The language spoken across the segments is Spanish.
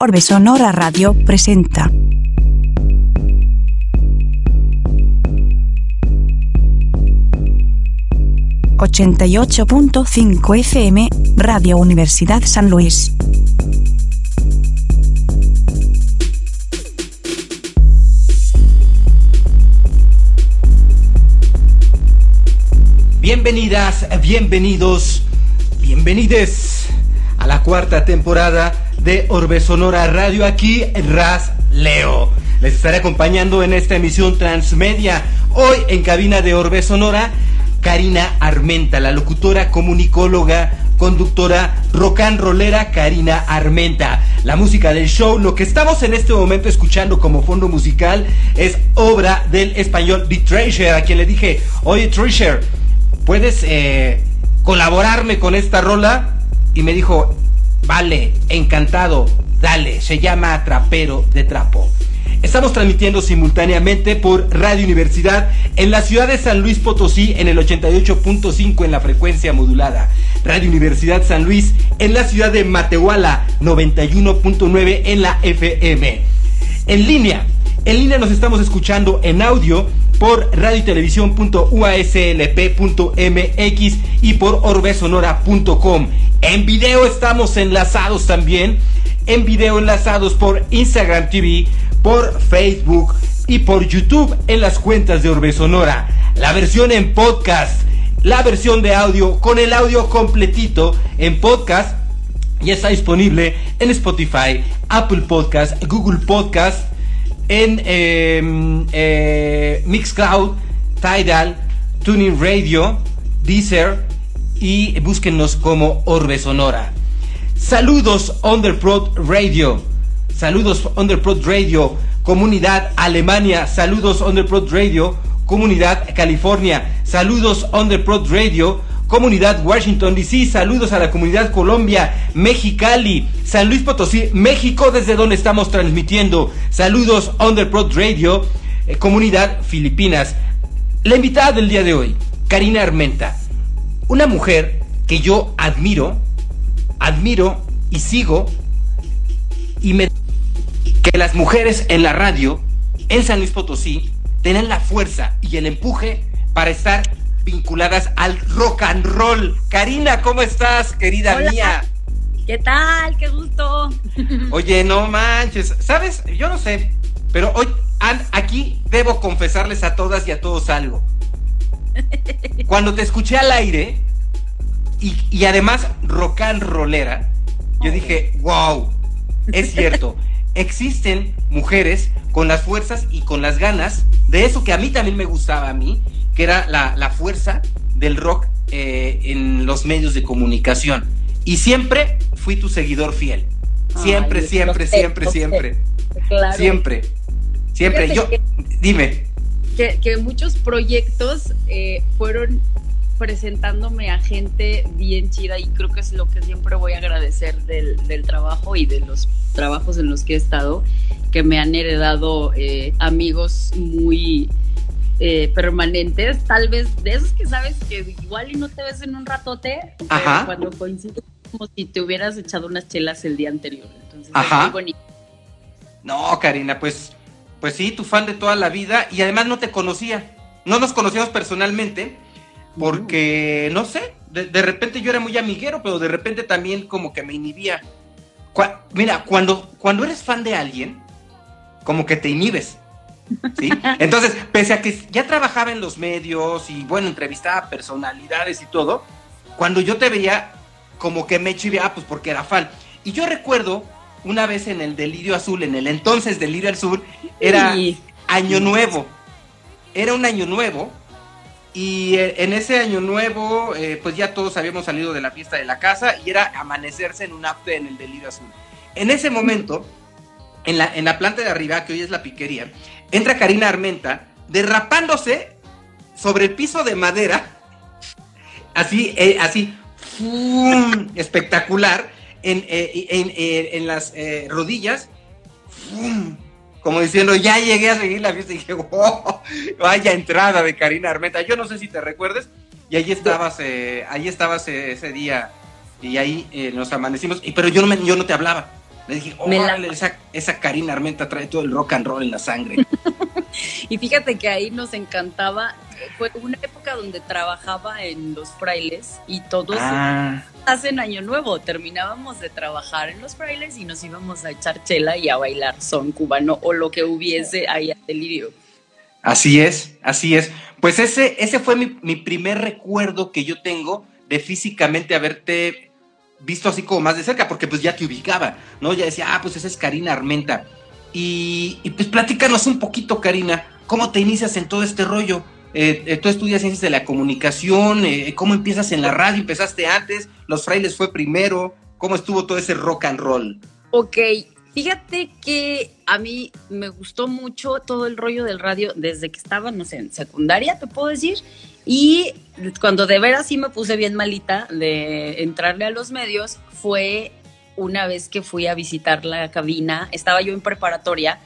Orbe Sonora Radio presenta. ...88.5 FM, Radio Universidad San Luis. Bienvenidas, bienvenidos, bienvenides a la cuarta temporada de Orbe Sonora Radio. Aquí Raz Leo. Les estaré acompañando en esta emisión transmedia. Hoy en cabina de Orbe Sonora, Karina Armenta, la locutora, comunicóloga, conductora, rock and rollera Karina Armenta. La música del show, lo que estamos en este momento escuchando como fondo musical es obra del español The Treasure, a quien le dije, oye Treasure, ¿puedes eh, colaborarme con esta rola? Y me dijo, vale, encantado, dale, se llama Trapero de Trapo. Estamos transmitiendo simultáneamente por Radio Universidad en la ciudad de San Luis Potosí en el 88.5 en la frecuencia modulada. Radio Universidad San Luis en la ciudad de Matehuala 91.9 en la FM. En línea, en línea nos estamos escuchando en audio por radio y y por orbesonora.com. En video estamos enlazados también. En video enlazados por Instagram TV, por Facebook y por YouTube en las cuentas de Orbe Sonora. La versión en podcast, la versión de audio con el audio completito en podcast ya está disponible en Spotify, Apple Podcast, Google Podcast, en em, eh, Mixcloud, Tidal, Tuning Radio, Deezer y búsquenos como Orbe Sonora. Saludos Underprod Radio. Saludos Underprod Radio, comunidad Alemania. Saludos Underprod Radio, comunidad California. Saludos Underprod Radio, comunidad Washington DC. Saludos a la comunidad Colombia, Mexicali, San Luis Potosí, México, desde donde estamos transmitiendo. Saludos Underprod Radio, eh, comunidad Filipinas. La invitada del día de hoy, Karina Armenta, una mujer que yo admiro, admiro y sigo y me que las mujeres en la radio en San Luis Potosí tienen la fuerza y el empuje para estar vinculadas al rock and roll. Karina, ¿cómo estás, querida mía? ¿Qué tal? Qué gusto. Oye, no manches, ¿sabes? Yo no sé, pero hoy aquí debo confesarles a todas y a todos algo. Cuando te escuché al aire y, y además rock and rollera, yo dije, wow, es cierto, existen mujeres con las fuerzas y con las ganas de eso que a mí también me gustaba a mí, que era la, fuerza del rock eh, en los medios de comunicación. Y siempre fui tu seguidor fiel. Siempre, siempre, siempre, siempre. Siempre. Siempre. Yo, dime. Que, muchos proyectos eh, fueron presentándome a gente bien chida y creo que es lo que siempre voy a agradecer del, del trabajo y de los trabajos en los que he estado, que me han heredado eh, amigos muy eh, permanentes, tal vez de esos que sabes que igual y no te ves en un ratote, cuando coincides como si te hubieras echado unas chelas el día anterior. Entonces, Ajá. muy bonito. No, Karina, pues, pues sí, tu fan de toda la vida y además no te conocía. No nos conocíamos personalmente porque, no sé, de, repente yo era muy amiguero, pero de repente también como que me inhibía. mira, cuando, cuando eres fan de alguien, como que te inhibes. ¿Sí? Entonces, pese a que ya trabajaba en los medios y bueno, entrevistaba personalidades y todo, cuando yo te veía, como que me chiveaba, pues porque era fan. Y yo recuerdo una vez en el Delirio Azul, en el entonces Delirio Azul, era Año Nuevo. Era un año nuevo. Y eh, en ese año nuevo, eh, pues ya todos habíamos salido de la fiesta de la casa y era amanecerse en un after en el Delirio Azul. En ese momento, en la, en la planta de arriba, que hoy es la piquería, entra Karina Armenta derrapándose sobre el piso de madera, así, eh, así, espectacular, en, eh, en, las eh, rodillas, como diciendo, ya llegué a seguir la fiesta y dije, wow, vaya entrada de Karina Armenta. Yo no sé si te recuerdes, y ahí estabas, ahí estabas ese día, y ahí nos amanecimos, y, pero yo no, me, yo no te hablaba. Le dije, órale, esa, esa Karina Armenta trae todo el rock and roll en la sangre. y fíjate que ahí nos encantaba, fue una época donde trabajaba en los frailes y todos ah. hacen año nuevo, terminábamos de trabajar en los frailes y nos íbamos a echar chela y a bailar son cubano o lo que hubiese ahí a delirio. Así es, así es. Pues ese, ese fue mi, mi primer recuerdo que yo tengo de físicamente haberte visto así como más de cerca, porque pues ya te ubicaba, ¿no? Ya decía, ah, pues esa es Karina Armenta. Y, pues platícanos un poquito, Karina, ¿cómo te inicias en todo este rollo? Eh, eh, tú estudias ciencias de la comunicación, eh, ¿cómo empiezas en la radio? ¿Empezaste antes? ¿Los frailes fue primero? ¿Cómo estuvo todo ese rock and roll? Ok, fíjate que a mí me gustó mucho todo el rollo del radio desde que estaba, no sé, en secundaria, te puedo decir, y cuando de veras sí me puse bien malita de entrarle a los medios, fue una vez que fui a visitar la cabina, estaba yo en preparatoria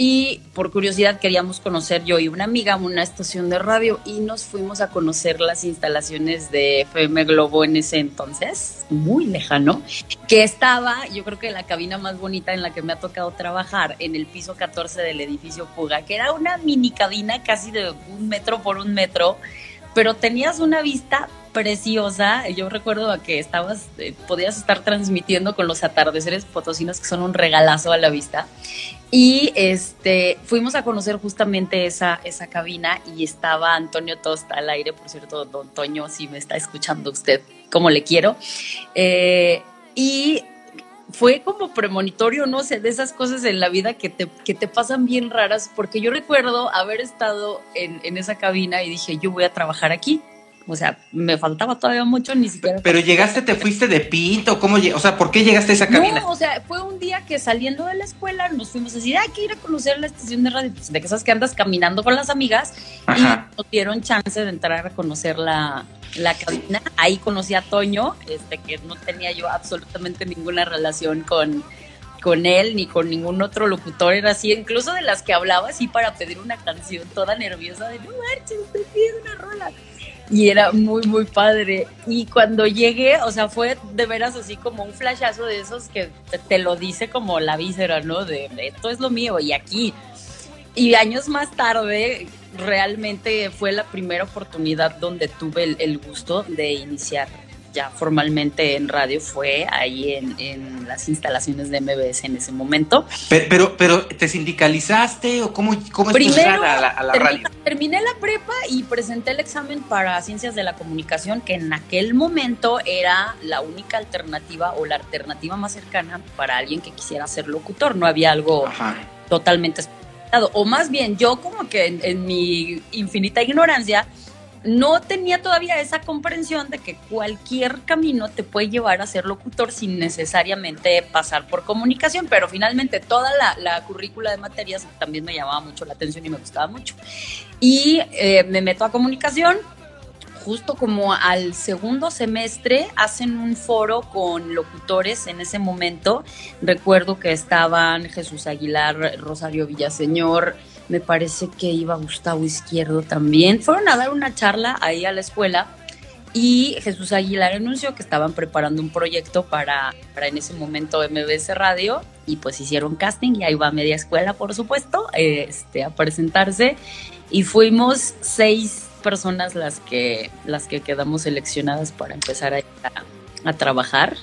y por curiosidad queríamos conocer yo y una amiga una estación de radio y nos fuimos a conocer las instalaciones de FM Globo en ese entonces, muy lejano, que estaba, yo creo que la cabina más bonita en la que me ha tocado trabajar, en el piso 14 del edificio Puga, que era una mini cabina casi de un metro por un metro pero tenías una vista preciosa. Yo recuerdo que estabas, eh, podías estar transmitiendo con los atardeceres potosinos que son un regalazo a la vista. Y este, fuimos a conocer justamente esa, esa cabina y estaba Antonio Tosta al aire, por cierto, don Toño, si me está escuchando usted, como le quiero. Eh, y fue como premonitorio, no sé, de esas cosas en la vida que te, que te pasan bien raras, porque yo recuerdo haber estado en, en esa cabina y dije, yo voy a trabajar aquí. O sea, me faltaba todavía mucho, ni siquiera. Pero llegaste, te fuiste de pinto, ¿cómo? O sea, ¿por qué llegaste a esa cabina? No, o sea, fue un día que saliendo de la escuela nos fuimos a decir, hay que ir a conocer la estación de radio. Pues, de que sabes que andas caminando con las amigas y nos dieron chance de entrar a conocer la, la cabina. Ahí conocí a Toño, este, que no tenía yo absolutamente ninguna relación con, con él ni con ningún otro locutor. Era así, incluso de las que hablaba así para pedir una canción toda nerviosa de no marches, pidiendo una rola. Y era muy, muy padre. Y cuando llegué, o sea, fue de veras así como un flashazo de esos que te, lo dice como la víscera, ¿no? De esto es lo mío y aquí. Y años más tarde, realmente fue la primera oportunidad donde tuve el, gusto de iniciar ya formalmente en radio fue ahí en, las instalaciones de MBS en ese momento. Pero, pero, ¿te sindicalizaste o cómo, cómo Primero, a la, a la radio? Terminé la prepa y presenté el examen para ciencias de la comunicación, que en aquel momento era la única alternativa o la alternativa más cercana para alguien que quisiera ser locutor. No había algo totalmente o más bien yo como que en, mi infinita ignorancia no tenía todavía esa comprensión de que cualquier camino te puede llevar a ser locutor sin necesariamente pasar por comunicación, pero finalmente toda la, currícula de materias también me llamaba mucho la atención y me gustaba mucho. Y eh, me meto a comunicación, justo como al segundo semestre hacen un foro con locutores en ese momento. Recuerdo que estaban Jesús Aguilar, Rosario Villaseñor, me parece que iba Gustavo Izquierdo también. Fueron a dar una charla ahí a la escuela y Jesús Aguilar anunció que estaban preparando un proyecto para, para en ese momento MBS Radio y pues hicieron casting y ahí va media escuela por supuesto este, a presentarse y fuimos seis personas las que, las que quedamos seleccionadas para empezar a, trabajar.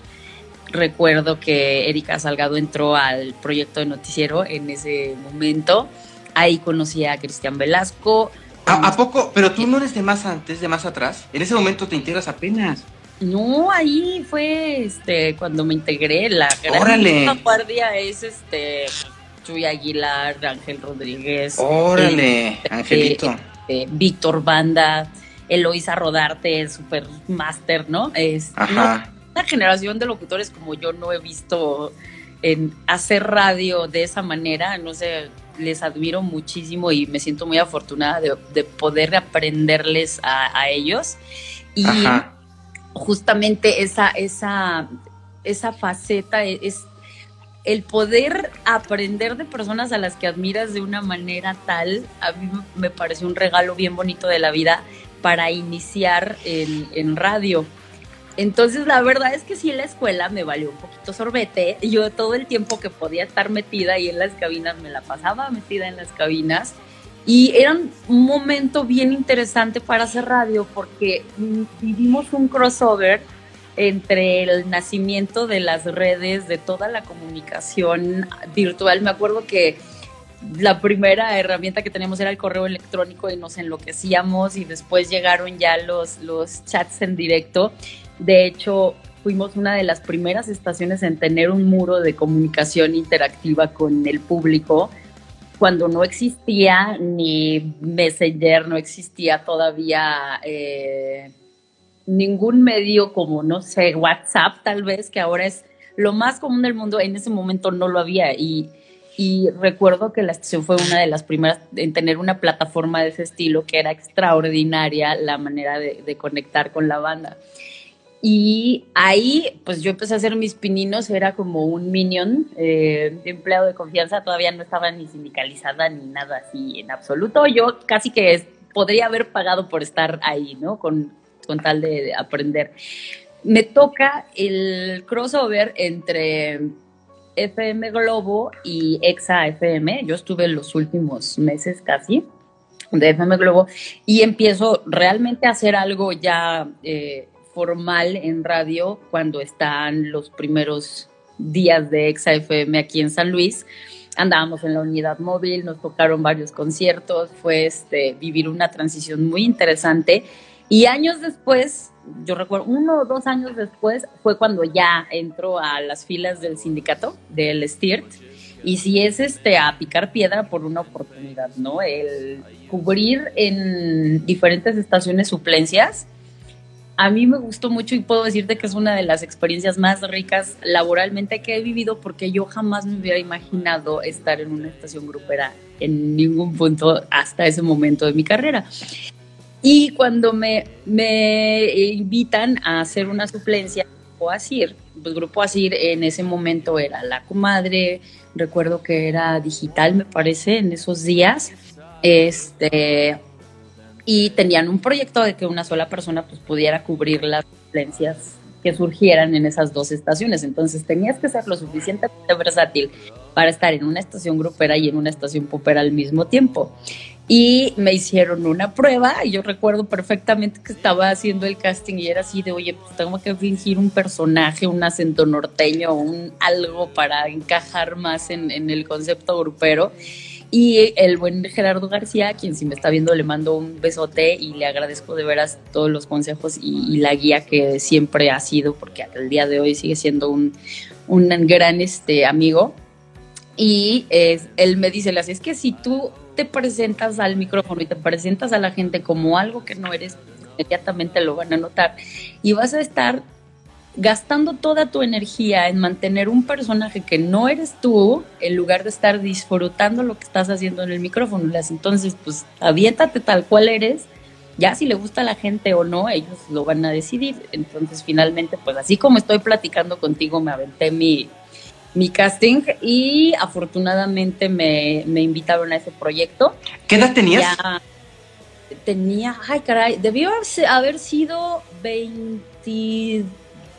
Recuerdo que Erika Salgado entró al proyecto de noticiero en ese momento. Ahí conocí a Cristian Velasco. ¿A, poco? Pero tú no eres de más antes, de más atrás. En ese momento te integras apenas. No, ahí fue este cuando me integré. La gran guardia es este Chuy Aguilar, Ángel Rodríguez. Órale, este, Angelito. Este, Víctor Banda, Eloisa Rodarte, super master, ¿no? Es una, generación de locutores como yo no he visto en hacer radio de esa manera, no sé, les admiro muchísimo y me siento muy afortunada de, poder aprenderles a, ellos. Y justamente esa, esa, esa faceta es el poder aprender de personas a las que admiras de una manera tal, a mí me parece un regalo bien bonito de la vida para iniciar en, radio. Entonces, la verdad es que sí, la escuela me valió un poquito sorbete. Yo todo el tiempo que podía estar metida ahí en las cabinas, me la pasaba metida en las cabinas. Y era un momento bien interesante para hacer radio porque vivimos un crossover entre el nacimiento de las redes, de toda la comunicación virtual. Me acuerdo que la primera herramienta que teníamos era el correo electrónico y nos enloquecíamos y después llegaron ya los, los chats en directo. De hecho, fuimos una de las primeras estaciones en tener un muro de comunicación interactiva con el público cuando no existía ni Messenger, no existía todavía eh, ningún medio como, no sé, WhatsApp tal vez, que ahora es lo más común del mundo, en ese momento no lo había. Y, recuerdo que la estación fue una de las primeras en tener una plataforma de ese estilo, que era extraordinaria la manera de conectar con la banda. Y ahí, pues yo empecé a hacer mis pininos, era como un minion, eh, empleado de confianza, todavía no estaba ni sindicalizada ni nada así en absoluto. Yo casi que podría haber pagado por estar ahí, ¿no? Con, con tal de, aprender. Me toca el crossover entre FM Globo y Exa FM. Yo estuve los últimos meses casi de FM Globo y empiezo realmente a hacer algo ya eh, formal en radio cuando están los primeros días de Exa FM aquí en San Luis. Andábamos en la unidad móvil, nos tocaron varios conciertos, fue este, vivir una transición muy interesante. Y años después, yo recuerdo, uno o dos años después, fue cuando ya entro a las filas del sindicato, del STIRT. Y si es este, a picar piedra por una oportunidad, ¿no? El cubrir en diferentes estaciones suplencias a mí me gustó mucho y puedo decirte que es una de las experiencias más ricas laboralmente que he vivido porque yo jamás me hubiera imaginado estar en una estación grupera en ningún punto hasta ese momento de mi carrera. Y cuando me, me invitan a hacer una suplencia, Grupo Asir, pues Grupo Asir en ese momento era La Comadre, recuerdo que era digital, me parece, en esos días. Este, y tenían un proyecto de que una sola persona pues pudiera cubrir las violencias que surgieran en esas dos estaciones. Entonces tenías que ser lo suficientemente versátil para estar en una estación grupera y en una estación popera al mismo tiempo. Y me hicieron una prueba y yo recuerdo perfectamente que estaba haciendo el casting y era así de, oye, pues tengo que fingir un personaje, un acento norteño, un algo para encajar más en, en el concepto grupero. Y el buen Gerardo García, quien si me está viendo le mando un besote y le agradezco de veras todos los consejos y, la guía que siempre ha sido, porque el día de hoy sigue siendo un, un gran este, amigo. Y él me dice, es que si tú te presentas al micrófono y te presentas a la gente como algo que no eres, inmediatamente lo van a notar. Y vas a estar gastando toda tu energía en mantener un personaje que no eres tú, en lugar de estar disfrutando lo que estás haciendo en el micrófono. Entonces, pues aviéntate tal cual eres. Ya si le gusta a la gente o no, ellos lo van a decidir. Entonces, finalmente, pues así como estoy platicando contigo, me aventé mi, mi casting y afortunadamente me, me invitaron a ese proyecto. ¿Qué edad tenías? Ya tenía, ay caray, debió haber sido 22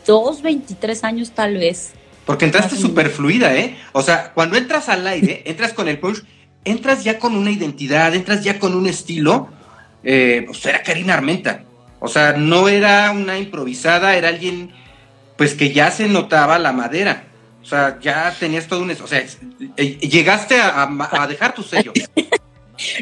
dos, 23 años tal vez. Porque entraste súper fluida, ¿eh? O sea, cuando entras al aire, entras con el punch, entras ya con una identidad, entras ya con un estilo. Eh, pues era Karina Armenta. O sea, no era una improvisada, era alguien, pues que ya se notaba la madera. O sea, ya tenías todo un... O sea, eh, llegaste a, dejar tu sello.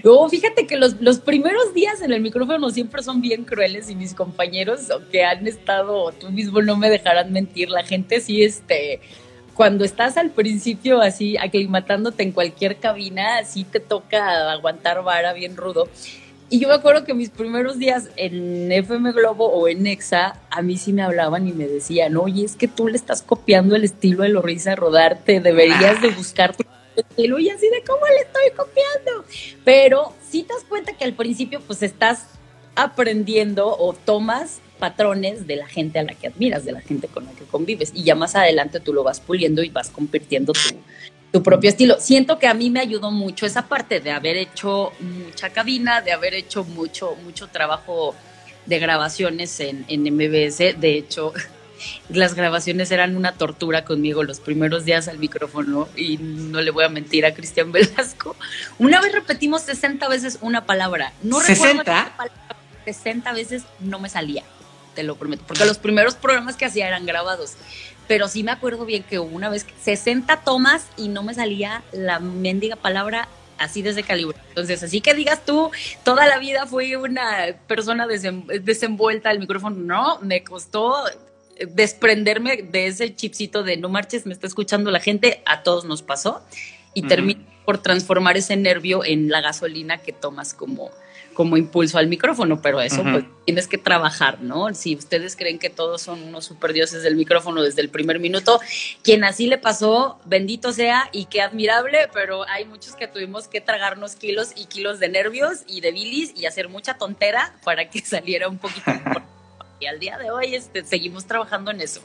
Oh, fíjate que los, los, primeros días en el micrófono siempre son bien crueles y mis compañeros que han estado, tú mismo no me dejarán mentir, la gente sí, este, cuando estás al principio así aclimatándote en cualquier cabina, sí te toca aguantar vara bien rudo. Y yo me acuerdo que mis primeros días en FM Globo o en Nexa, a mí sí me hablaban y me decían, oye, es que tú le estás copiando el estilo de Lorisa Rodarte, deberías de buscar y así de cómo le estoy copiando. Pero si te das cuenta que al principio pues estás aprendiendo o tomas patrones de la gente a la que admiras, de la gente con la que convives. Y ya más adelante tú lo vas puliendo y vas convirtiendo tu, tu propio estilo. Siento que a mí me ayudó mucho esa parte de haber hecho mucha cabina, de haber hecho mucho, mucho trabajo de grabaciones en, en MBS. De hecho, las grabaciones eran una tortura conmigo los primeros días al micrófono y no le voy a mentir a Cristian Velasco. Una vez repetimos 60 veces una palabra. No ¿60? Palabra, 60 veces no me salía, te lo prometo, porque los primeros programas que hacía eran grabados. Pero sí me acuerdo bien que una vez 60 tomas y no me salía la mendiga palabra así de ese calibre. Entonces, así que digas tú, toda la vida fui una persona desenvuelta al micrófono, no, me costó desprenderme de ese chipcito de no marches, me está escuchando la gente, a todos nos pasó y uh termino por transformar ese nervio en la gasolina que tomas como, como impulso al micrófono, pero eso uh -huh. pues tienes que trabajar, ¿no? Si ustedes creen que todos son unos super dioses del micrófono desde el primer minuto, quien así le pasó, bendito sea y qué admirable, pero hay muchos que tuvimos que tragarnos kilos y kilos de nervios y de bilis y hacer mucha tontera para que saliera un poquito y al día de hoy este, seguimos trabajando en eso.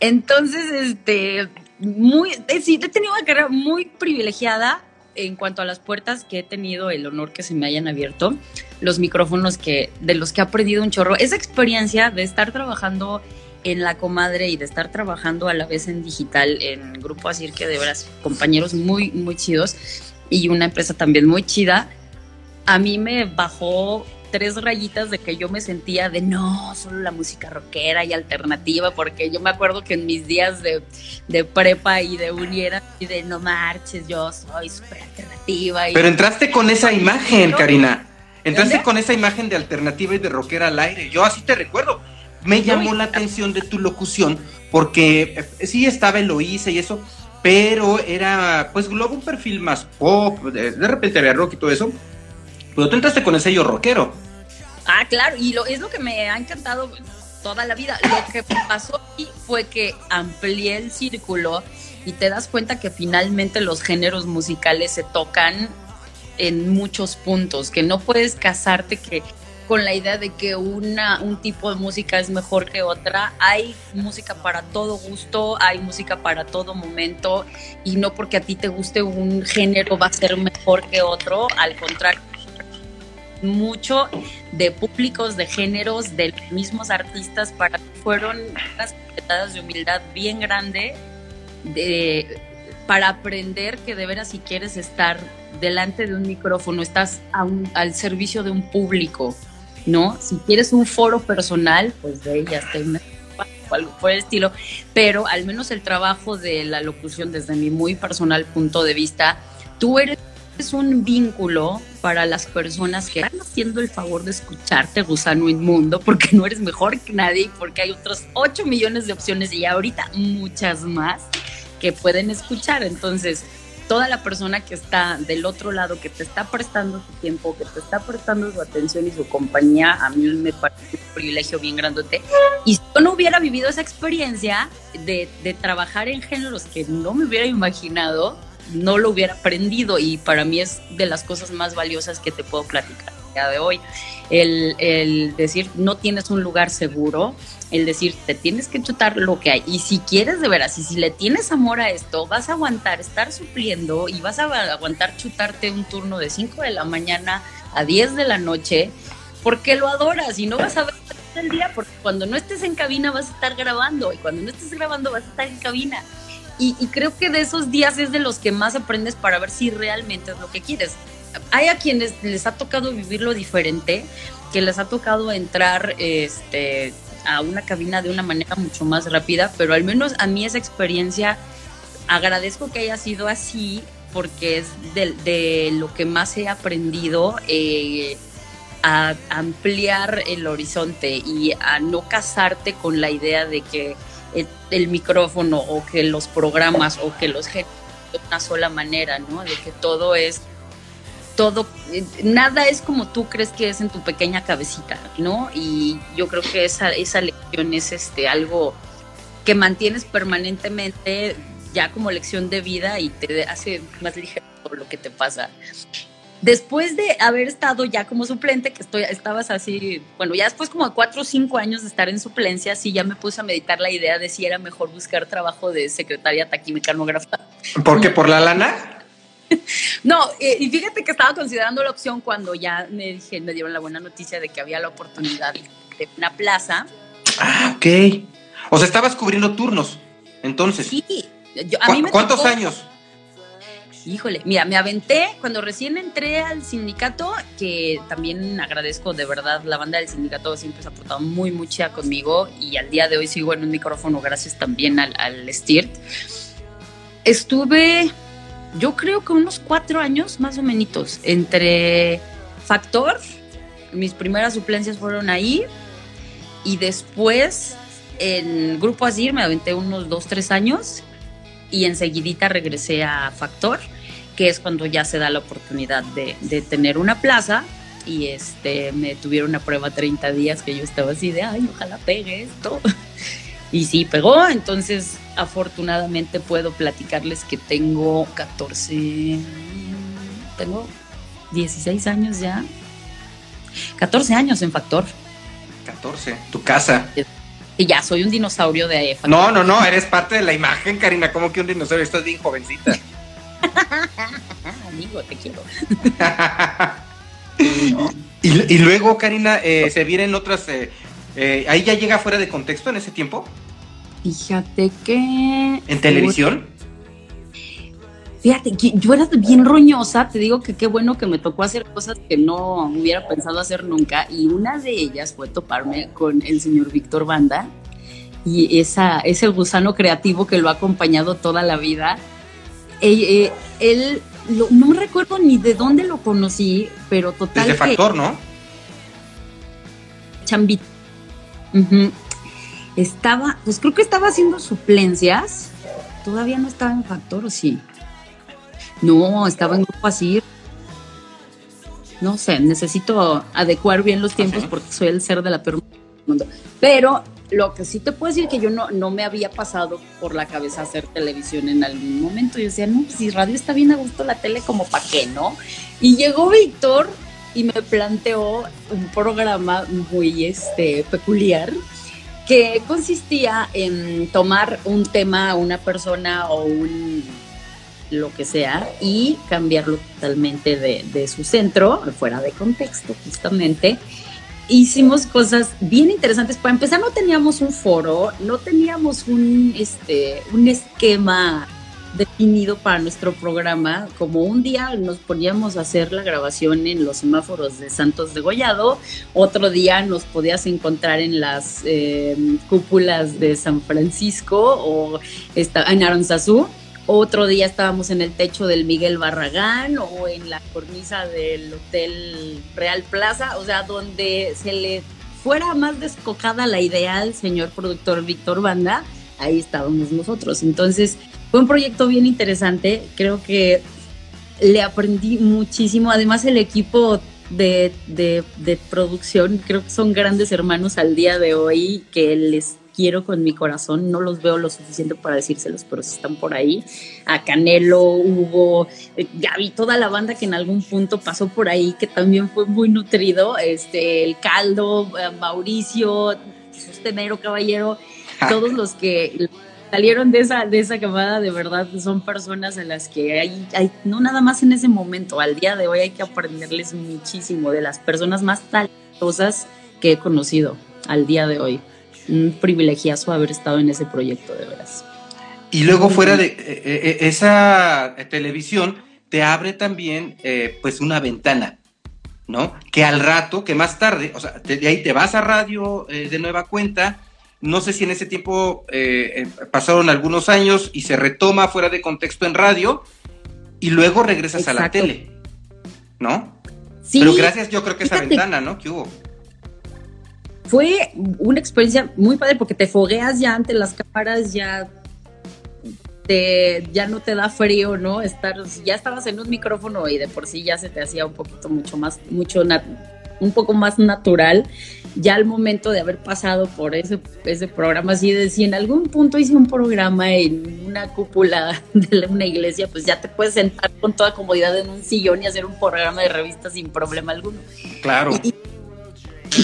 Entonces, este, muy, eh, sí, he tenido una carrera muy privilegiada en cuanto a las puertas que he tenido el honor que se me hayan abierto, los micrófonos que, de los que he aprendido un chorro, esa experiencia de estar trabajando en La Comadre y de estar trabajando a la vez en digital en Grupo Asir, que de veras compañeros muy, muy chidos y una empresa también muy chida, a mí me bajó tres rayitas de que yo me sentía de no, solo la música rockera y alternativa, porque yo me acuerdo que en mis días de, de prepa y de uniera y de no marches, yo soy súper alternativa. Y Pero entraste con esa imagen, Karina. Entraste con esa imagen de alternativa y de rockera al aire. Yo así te recuerdo. Me llamó la atención de tu locución porque eh, sí estaba Eloísa y eso, pero era pues Globo un perfil más pop, de, de repente había rock y todo eso. Pero tú entraste con el sello rockero. Ah, claro, y lo, es lo que me ha encantado toda la vida. Lo que pasó aquí fue que amplié el círculo y te das cuenta que finalmente los géneros musicales se tocan en muchos puntos, que no puedes casarte que con la idea de que una, un tipo de música es mejor que otra. Hay música para todo gusto, hay música para todo momento y no porque a ti te guste un género va a ser mejor que otro, al contrario mucho de públicos, de géneros, de mismos artistas, para fueron unas completadas de humildad bien grande de, para aprender que de veras si quieres estar delante de un micrófono, estás a un, al servicio de un público, ¿no? Si quieres un foro personal, pues de ella está o algo por el estilo, pero al menos el trabajo de la locución desde mi muy personal punto de vista, tú eres es un vínculo para las personas que están haciendo el favor de escucharte, gusano inmundo, porque no eres mejor que nadie, porque hay otros 8 millones de opciones y ahorita muchas más que pueden escuchar. Entonces, toda la persona que está del otro lado, que te está prestando su tiempo, que te está prestando su atención y su compañía, a mí me parece un privilegio bien grandote. Y si yo no hubiera vivido esa experiencia de, de trabajar en géneros que no me hubiera imaginado, no lo hubiera aprendido y para mí es de las cosas más valiosas que te puedo platicar día de hoy. El, el, decir no tienes un lugar seguro, el decir te tienes que chutar lo que hay y si quieres de veras y si le tienes amor a esto, vas a aguantar estar supliendo y vas a aguantar chutarte un turno de 5 de la mañana a 10 de la noche porque lo adoras y no vas a ver el día porque cuando no estés en cabina vas a estar grabando y cuando no estés grabando vas a estar en cabina. Y, creo que de esos días es de los que más aprendes para ver si realmente es lo que quieres. Hay a quienes les ha tocado vivirlo diferente, que les ha tocado entrar este, a una cabina de una manera mucho más rápida, pero al menos a mí esa experiencia agradezco que haya sido así porque es de, de lo que más he aprendido eh, a ampliar el horizonte y a no casarte con la idea de que el, micrófono o que los programas o que los de una sola manera, ¿no? De que todo es, todo, nada es como tú crees que es en tu pequeña cabecita, ¿no? Y yo creo que esa, esa lección es este, algo que mantienes permanentemente ya como lección de vida y te hace más ligero por lo que te pasa después de haber estado ya como suplente, que estoy, estabas así, bueno, ya después como de cuatro o cinco años de estar en suplencia, sí ya me puse a meditar la idea de si era mejor buscar trabajo de secretaria taquimecanógrafa. ¿Por qué? ¿Por la lana? no, eh, y fíjate que estaba considerando la opción cuando ya me, dije, me dieron la buena noticia de que había la oportunidad de una plaza. Ah, ok. O sea, estabas cubriendo turnos, entonces. Sí. ¿Cuántos años? Híjole, mira, me aventé cuando recién entré al sindicato, que también agradezco de verdad, la banda del sindicato siempre se ha portado muy, mucha conmigo y al día de hoy sigo en un micrófono gracias también al, al STIRT. Estuve, yo creo que unos cuatro años más o menos, entre Factor, mis primeras suplencias fueron ahí y después en Grupo Azir me aventé unos dos, tres años y enseguidita regresé a Factor que es cuando ya se da la oportunidad de, de, tener una plaza y este me tuvieron una prueba 30 días que yo estaba así de, ay, ojalá pegue esto. Y sí, pegó, entonces afortunadamente puedo platicarles que tengo 14, tengo 16 años ya, 14 años en Factor. 14, tu casa. Y ya soy un dinosaurio de Factor. No, no, no, eres parte de la imagen, Karina, como que un dinosaurio, estás bien jovencita. Amigo, te quiero. y, luego, Karina, eh, se vienen otras. Eh, eh, ¿Ahí ya llega fuera de contexto en ese tiempo? Fíjate que. ¿En televisión? Fíjate, yo era bien roñosa, te digo que qué bueno que me tocó hacer cosas que no hubiera pensado hacer nunca, y una de ellas fue toparme con el señor Víctor Banda, y esa es el gusano creativo que lo ha acompañado toda la vida eh, él, no recuerdo ni de dónde lo conocí, pero total. Desde Factor, ¿no? Chambito. Estaba, pues creo que estaba haciendo suplencias. Todavía no estaba en Factor, ¿o sí? No, estaba en Grupo Así. No sé, necesito adecuar bien los tiempos porque soy el ser de la peor mundo. Pero lo que sí te puedo decir que yo no, no me había pasado por la cabeza hacer televisión en algún momento. Yo decía, no, pues si radio está bien a gusto, la tele como pa' qué, ¿no? Y llegó Víctor y me planteó un programa muy este, peculiar que consistía en tomar un tema, una persona o un lo que sea y cambiarlo totalmente de, de su centro, fuera de contexto justamente, hicimos cosas bien interesantes. Para empezar, no teníamos un foro, no teníamos un, este, un esquema definido para nuestro programa. Como un día nos poníamos a hacer la grabación en los semáforos de Santos de Gollado, otro día nos podías encontrar en las eh, cúpulas de San Francisco o en Aronzazú otro día estábamos en el techo del Miguel Barragán o en la cornisa del Hotel Real Plaza, o sea, donde se le fuera más descocada la idea al señor productor Víctor Banda, ahí estábamos nosotros. Entonces, fue un proyecto bien interesante, creo que le aprendí muchísimo, además el equipo de, de, de producción, creo que son grandes hermanos al día de hoy, que les quiero con mi corazón, no los veo lo suficiente para decírselos, pero si están por ahí. A Canelo, Hugo, eh, Gaby, toda la banda que en algún punto pasó por ahí, que también fue muy nutrido, este, el Caldo, eh, Mauricio, Sostenero Caballero, todos los que salieron de esa, de esa camada, de verdad, son personas en las que hay, hay, no nada más en ese momento, al día de hoy hay que aprenderles muchísimo de las personas más talentosas que he conocido al día de hoy un privilegiazo haber estado en ese proyecto, de veras. Y luego fuera de eh, eh, eh, esa televisión, te abre también pues una ventana, ¿no? Que al rato, que más tarde, o sea, de ahí te vas a radio de nueva cuenta, no sé si en ese tiempo pasaron algunos años y se retoma fuera de contexto en radio y luego regresas a la tele, ¿no? Sí. Pero gracias yo creo que esa ventana, ¿no? Que hubo fue una experiencia muy padre porque te fogueas ya ante las cámaras, ya te, ya no te da frío, ¿no? Estar, ya estabas en un micrófono y de por sí ya se te hacía un poquito mucho más, mucho un poco más natural. Ya al momento de haber pasado por ese, ese programa, así de si en algún punto hice un programa en una cúpula de una iglesia, pues ya te puedes sentar con toda comodidad en un sillón y hacer un programa de revista sin problema alguno. Claro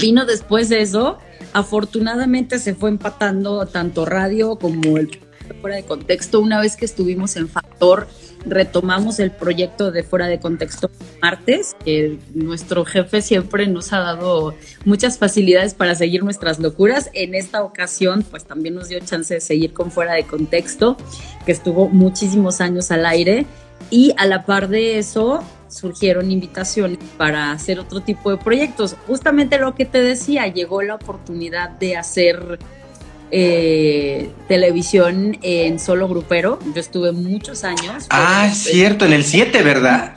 vino después de eso. Afortunadamente se fue empatando tanto radio como el fuera de contexto. Una vez que estuvimos en Factor, retomamos el proyecto de Fuera de Contexto martes, que nuestro jefe siempre nos ha dado muchas facilidades para seguir nuestras locuras. En esta ocasión, pues también nos dio chance de seguir con Fuera de Contexto, que estuvo muchísimos años al aire. Y a la par de eso, surgieron invitaciones para hacer otro tipo de proyectos. Justamente lo que te decía, llegó la oportunidad de hacer eh, televisión en solo grupero. Yo estuve muchos años. Ah, es cierto, en el 7, ¿verdad?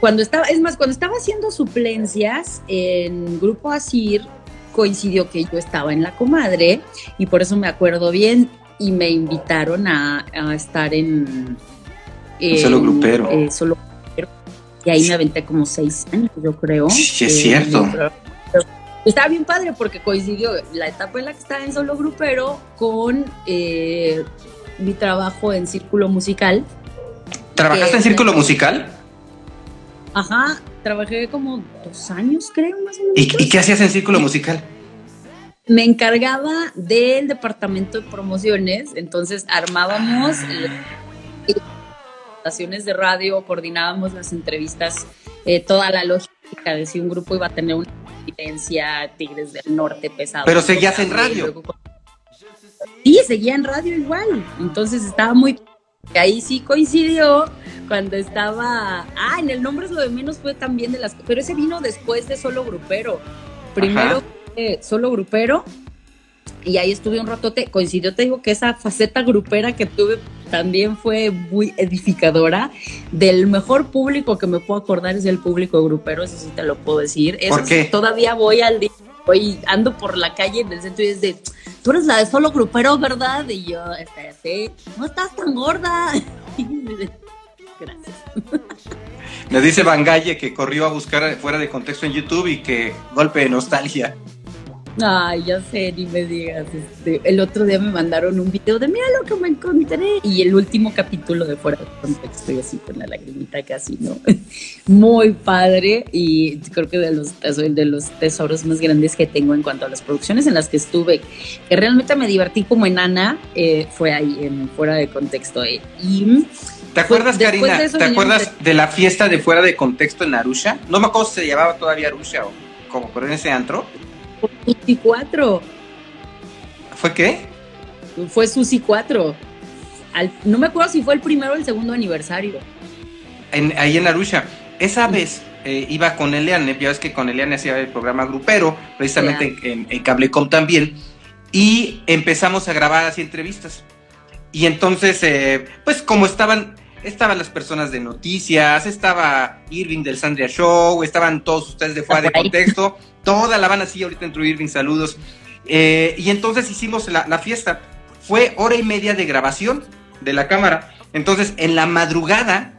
Cuando estaba, es más, cuando estaba haciendo suplencias en Grupo Asir, coincidió que yo estaba en la comadre y por eso me acuerdo bien y me invitaron a, estar en, solo grupero. Eh, solo grupero. Y ahí me aventé como seis años, yo creo. Sí, es cierto. Estaba bien padre porque coincidió la etapa en la que estaba en solo grupero con eh, mi trabajo en círculo musical. ¿Trabajaste en círculo musical? Ajá, trabajé como dos años, creo, más o menos. ¿Y, qué hacías en círculo musical? Me encargaba del departamento de promociones, entonces armábamos estaciones de radio, coordinábamos las entrevistas, eh, toda la lógica de si un grupo iba a tener una Tigres del Norte pesado. Pero seguías en radio. Sí, seguía en radio igual. Entonces estaba muy. Ahí sí coincidió cuando estaba. Ah, en el nombre es lo de menos fue también de las. Pero ese vino después de solo grupero. Primero fue solo grupero y ahí estuve un ratote. Coincidió, te digo, que esa faceta grupera que tuve también fue muy edificadora. Del mejor público que me puedo acordar es el público grupero, eso sí te lo puedo decir. ¿Por qué? Todavía voy al día, voy, ando por la calle del centro y es de, tú eres la de solo grupero, ¿verdad? Y yo, sí, no estás tan gorda. Gracias. Me dice Bangalle que corrió a buscar fuera de contexto en YouTube y que golpe de nostalgia. Ay, ya sé, ni me digas. Este, el otro día me mandaron un video de mira lo que me encontré. Y el último capítulo de Fuera de Contexto, y así con la lagrimita casi, ¿no? Muy padre. Y creo que de los, de los tesoros más grandes que tengo en cuanto a las producciones en las que estuve, que realmente me divertí como enana, eh, fue ahí en Fuera de Contexto. Eh. Y. ¿Te acuerdas, Karina? ¿Te acuerdas de la fiesta de fuera de contexto en Arusha? No me acuerdo si se llamaba todavía Arusha o como, pero en ese antro. Susi 4. ¿Fue qué? Fue Susi 4. no me acuerdo si fue el primero o el segundo aniversario. ahí en Arusha. Esa vez eh, iba con Eliane, ya ves que con Eliane hacía el programa grupero, precisamente en, en, Cablecom también, y empezamos a grabar así entrevistas. Y entonces, eh, pues como estaban, estaban las personas de noticias, estaba Irving del Sandria Show, estaban todos ustedes de fuera de contexto, toda la van así, ahorita entró Irving, saludos. Eh, y entonces hicimos la, fiesta. Fue hora y media de grabación de la cámara. Entonces, en la madrugada,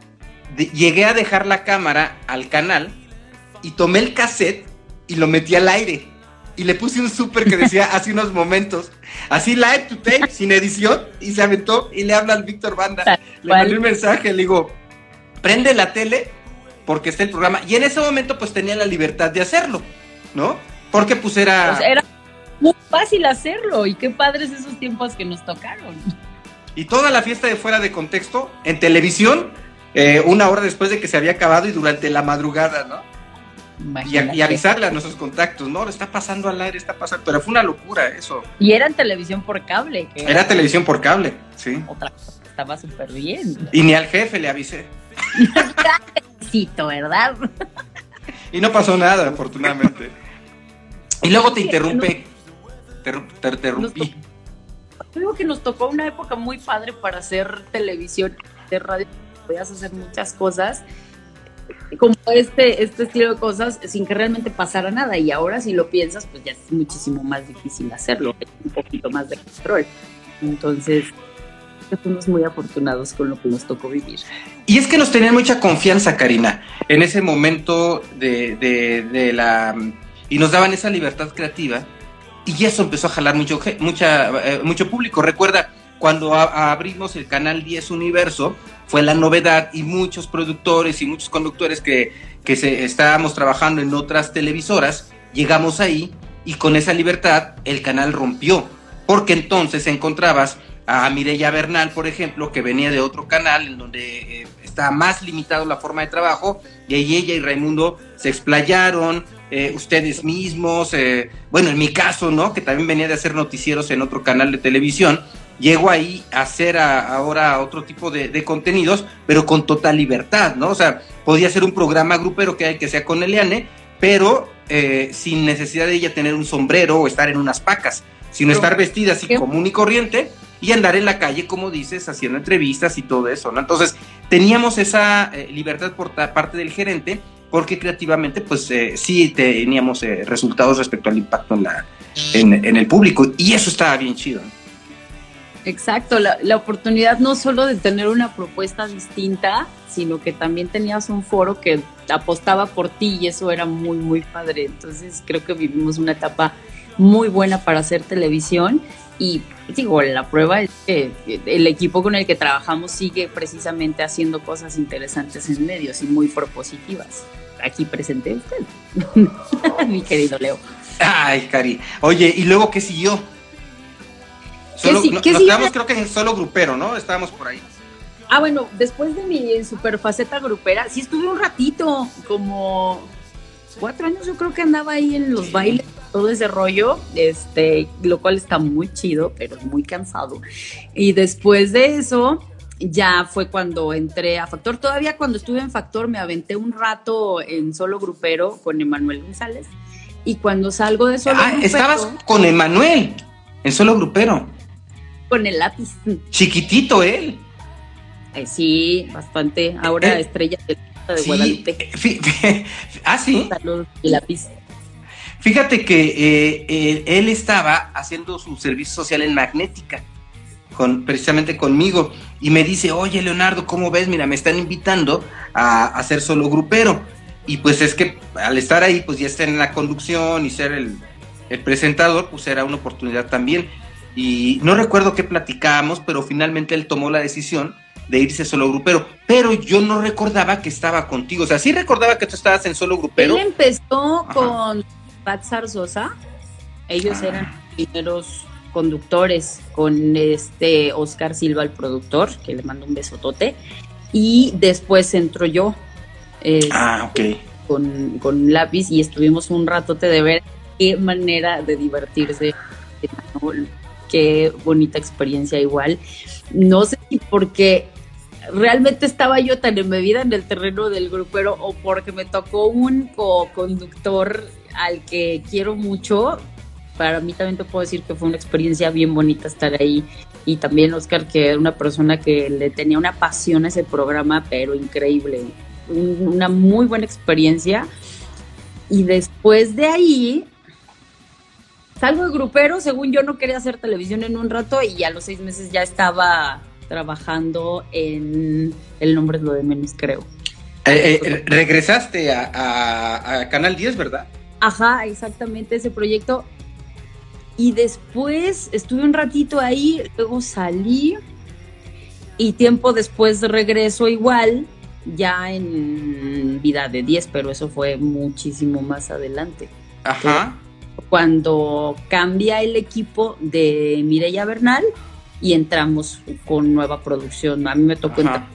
llegué a dejar la cámara al canal y tomé el cassette y lo metí al aire. Y le puse un súper que decía hace unos momentos, así live to tape, sin edición, y se aventó y le habla al Víctor Banda. Le mandé un mensaje, le digo, prende la tele porque está el programa. Y en ese momento pues tenía la libertad de hacerlo. ¿No? Porque pues era... Pues era muy fácil hacerlo y qué padres esos tiempos que nos tocaron. Y toda la fiesta de fuera de contexto, en televisión, eh, una hora después de que se había acabado y durante la madrugada, ¿no? Y, avisarle a nuestros contactos, no, está pasando al aire, está pasando, pero fue una locura eso. Y era en televisión por cable. era, televisión por cable, sí. Otra cosa, estaba súper bien. Y ni al jefe le avisé. ¿verdad? Y no pasó nada, afortunadamente. Y luego te interrumpe. Te, interrumpí. Creo que nos tocó una época muy padre para hacer televisión, de radio, podías hacer muchas cosas como este, este estilo de cosas sin que realmente pasara nada. Y ahora si lo piensas, pues ya es muchísimo más difícil hacerlo, un poquito más de control. Entonces, fuimos muy afortunados con lo que nos tocó vivir. Y es que nos tenían mucha confianza, Karina, en ese momento de, de, la... y nos daban esa libertad creativa y eso empezó a jalar mucho, mucha, eh, mucho público. Recuerda, cuando abrimos el canal 10 Universo, fue la novedad y muchos productores y muchos conductores que, que se, estábamos trabajando en otras televisoras, llegamos ahí y con esa libertad el canal rompió, porque entonces encontrabas a Mireya Bernal, por ejemplo, que venía de otro canal en donde eh, está más limitado la forma de trabajo, y ahí ella y Raimundo se explayaron, eh, ustedes mismos, eh, bueno, en mi caso, ¿no? Que también venía de hacer noticieros en otro canal de televisión, llego ahí a hacer ahora otro tipo de, contenidos, pero con total libertad, ¿no? O sea, podía ser un programa grupero que hay que sea con Eliane, pero eh, sin necesidad de ella tener un sombrero o estar en unas pacas, sino estar vestida así común y corriente y andar en la calle, como dices, haciendo entrevistas y todo eso, ¿no? Entonces, teníamos esa eh, libertad por parte del gerente, porque creativamente, pues eh, sí teníamos resultados respecto al impacto en, la, en, el público, y eso estaba bien chido. Exacto, la, la, oportunidad no solo de tener una propuesta distinta, sino que también tenías un foro que apostaba por ti y eso era muy, muy padre. Entonces creo que vivimos una etapa muy buena para hacer televisión y digo, la prueba es que el equipo con el que trabajamos sigue precisamente haciendo cosas interesantes en medios y muy propositivas. Aquí presente usted, mi querido Leo. Ay, Cari. Oye, ¿y luego qué siguió? Solo, nos quedamos creo que en solo grupero, ¿no? Estábamos por ahí. Ah, bueno, después de mi superfaceta grupera, sí estuve un ratito, como cuatro años yo creo que andaba ahí en los bailes, todo ese rollo, este, lo cual está muy chido, pero muy cansado. Y después de eso, ya fue cuando entré a Factor. Todavía cuando estuve en Factor me aventé un rato en solo grupero con Emanuel González. Y cuando salgo de solo ah, estabas con Emanuel en solo grupero. Con el lápiz. Chiquitito él. Eh, sí, bastante. Ahora eh, estrella de, Guadalupe. Eh, ah, sí. y lápiz. Fíjate que él estaba haciendo su servicio social en Magnética, con, precisamente conmigo, y me dice, oye Leonardo, ¿cómo ves? Mira, me están invitando a hacer solo grupero. Y pues es que al estar ahí, pues ya estar en la conducción y ser el, el presentador, pues era una oportunidad también. Y no recuerdo qué platicábamos, pero finalmente él tomó la decisión de irse solo grupero. Pero yo no recordaba que estaba contigo. O sea, sí recordaba que tú estabas en solo grupero. Él empezó con Pat Zarzosa. Ellos eran eran primeros conductores con este Oscar Silva, el productor, que le mando un besotote. Y después entró yo. ah, ok. Con, con lápiz y estuvimos un ratote de ver qué manera de divertirse qué bonita experiencia igual. No sé si porque realmente estaba yo tan embebida en el terreno del grupero o porque me tocó un co-conductor al que quiero mucho. Para mí también te puedo decir que fue una experiencia bien bonita estar ahí. Y también Oscar, que era una persona que le tenía una pasión a ese programa, pero increíble. una muy buena experiencia. Y después de ahí, Salgo de grupero, según yo no quería hacer televisión en un rato y a los seis meses ya estaba trabajando en El nombre es lo de menos, creo. Eh, eh, regresaste a, Canal 10, ¿verdad? Ajá, exactamente, ese proyecto. Y después estuve un ratito ahí, luego salí y tiempo después regreso igual, ya en vida de 10, pero eso fue muchísimo más adelante. Ajá cuando cambia el equipo de Mireya Bernal y entramos con nueva producción. A mí me tocó entrar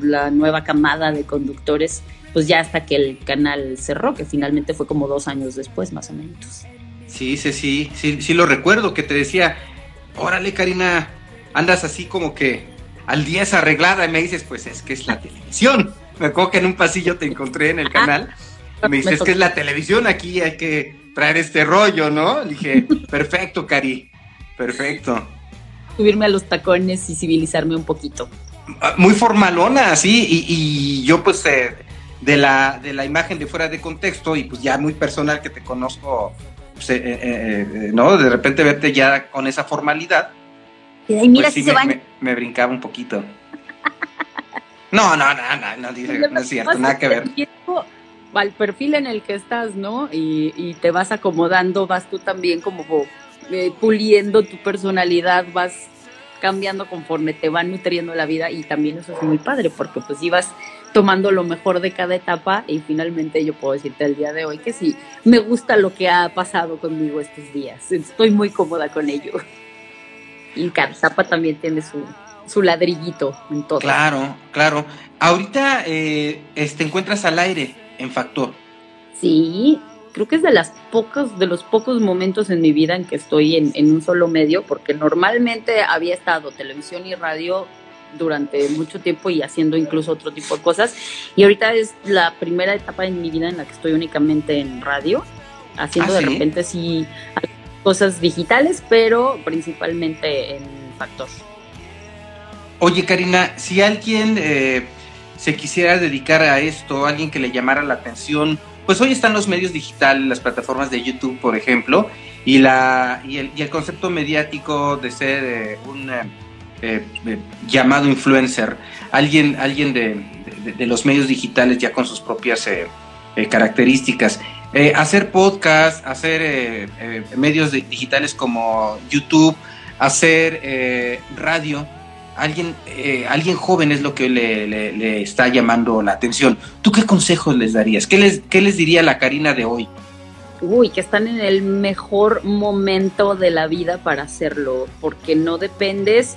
la nueva camada de conductores, pues ya hasta que el canal cerró, que finalmente fue como dos años después, más o menos. Sí, sí, sí, sí, sí lo recuerdo, que te decía, órale Karina, andas así como que al día es arreglada y me dices, pues es que es la televisión. Me acuerdo que en un pasillo te encontré en el ah, canal. me dices que es la televisión, aquí hay que traer este rollo, ¿no? dije, perfecto, Cari, perfecto. Subirme a los tacones y civilizarme un poquito. Ah, muy formalona, sí, y, yo pues eh, de, la, de la imagen de fuera de contexto y pues ya muy personal que te conozco, pues, eh, eh, ¿no? De repente verte ya con esa formalidad. Y mira pues, si se me, me, brincaba un poquito. No, no, no, no, no, no es cierto, nada que ver al perfil en el que estás, ¿no? Y, te vas acomodando, vas tú también como eh, puliendo tu personalidad, vas cambiando conforme te va nutriendo la vida y también eso es muy padre porque pues ibas tomando lo mejor de cada etapa y finalmente yo puedo decirte el día de hoy que sí, me gusta lo que ha pasado conmigo estos días, estoy muy cómoda con ello. Y cada etapa también tiene su, su ladrillito en todo. Claro, claro. Ahorita eh, te este, encuentras al aire en Factor. Sí, creo que es de las pocas, de los pocos momentos en mi vida en que estoy en, en un solo medio, porque normalmente había estado televisión y radio durante mucho tiempo y haciendo incluso otro tipo de cosas. Y ahorita es la primera etapa en mi vida en la que estoy únicamente en radio, haciendo ¿Ah, de repente sí cosas digitales, pero principalmente en Factor. Oye, Karina, si alguien eh, se quisiera dedicar a esto, alguien que le llamara la atención, pues hoy están los medios digitales, las plataformas de YouTube, por ejemplo, y, la, y, el, concepto mediático de ser eh, un eh, llamado influencer, alguien, alguien de, los medios digitales ya con sus propias características. hacer podcast, hacer medios digitales como YouTube, hacer radio, alguien, eh, alguien joven es lo que le, está llamando la atención. ¿Tú qué consejos les darías? ¿Qué les, qué les diría la Karina de hoy? Uy, que están en el mejor momento de la vida para hacerlo, porque no dependes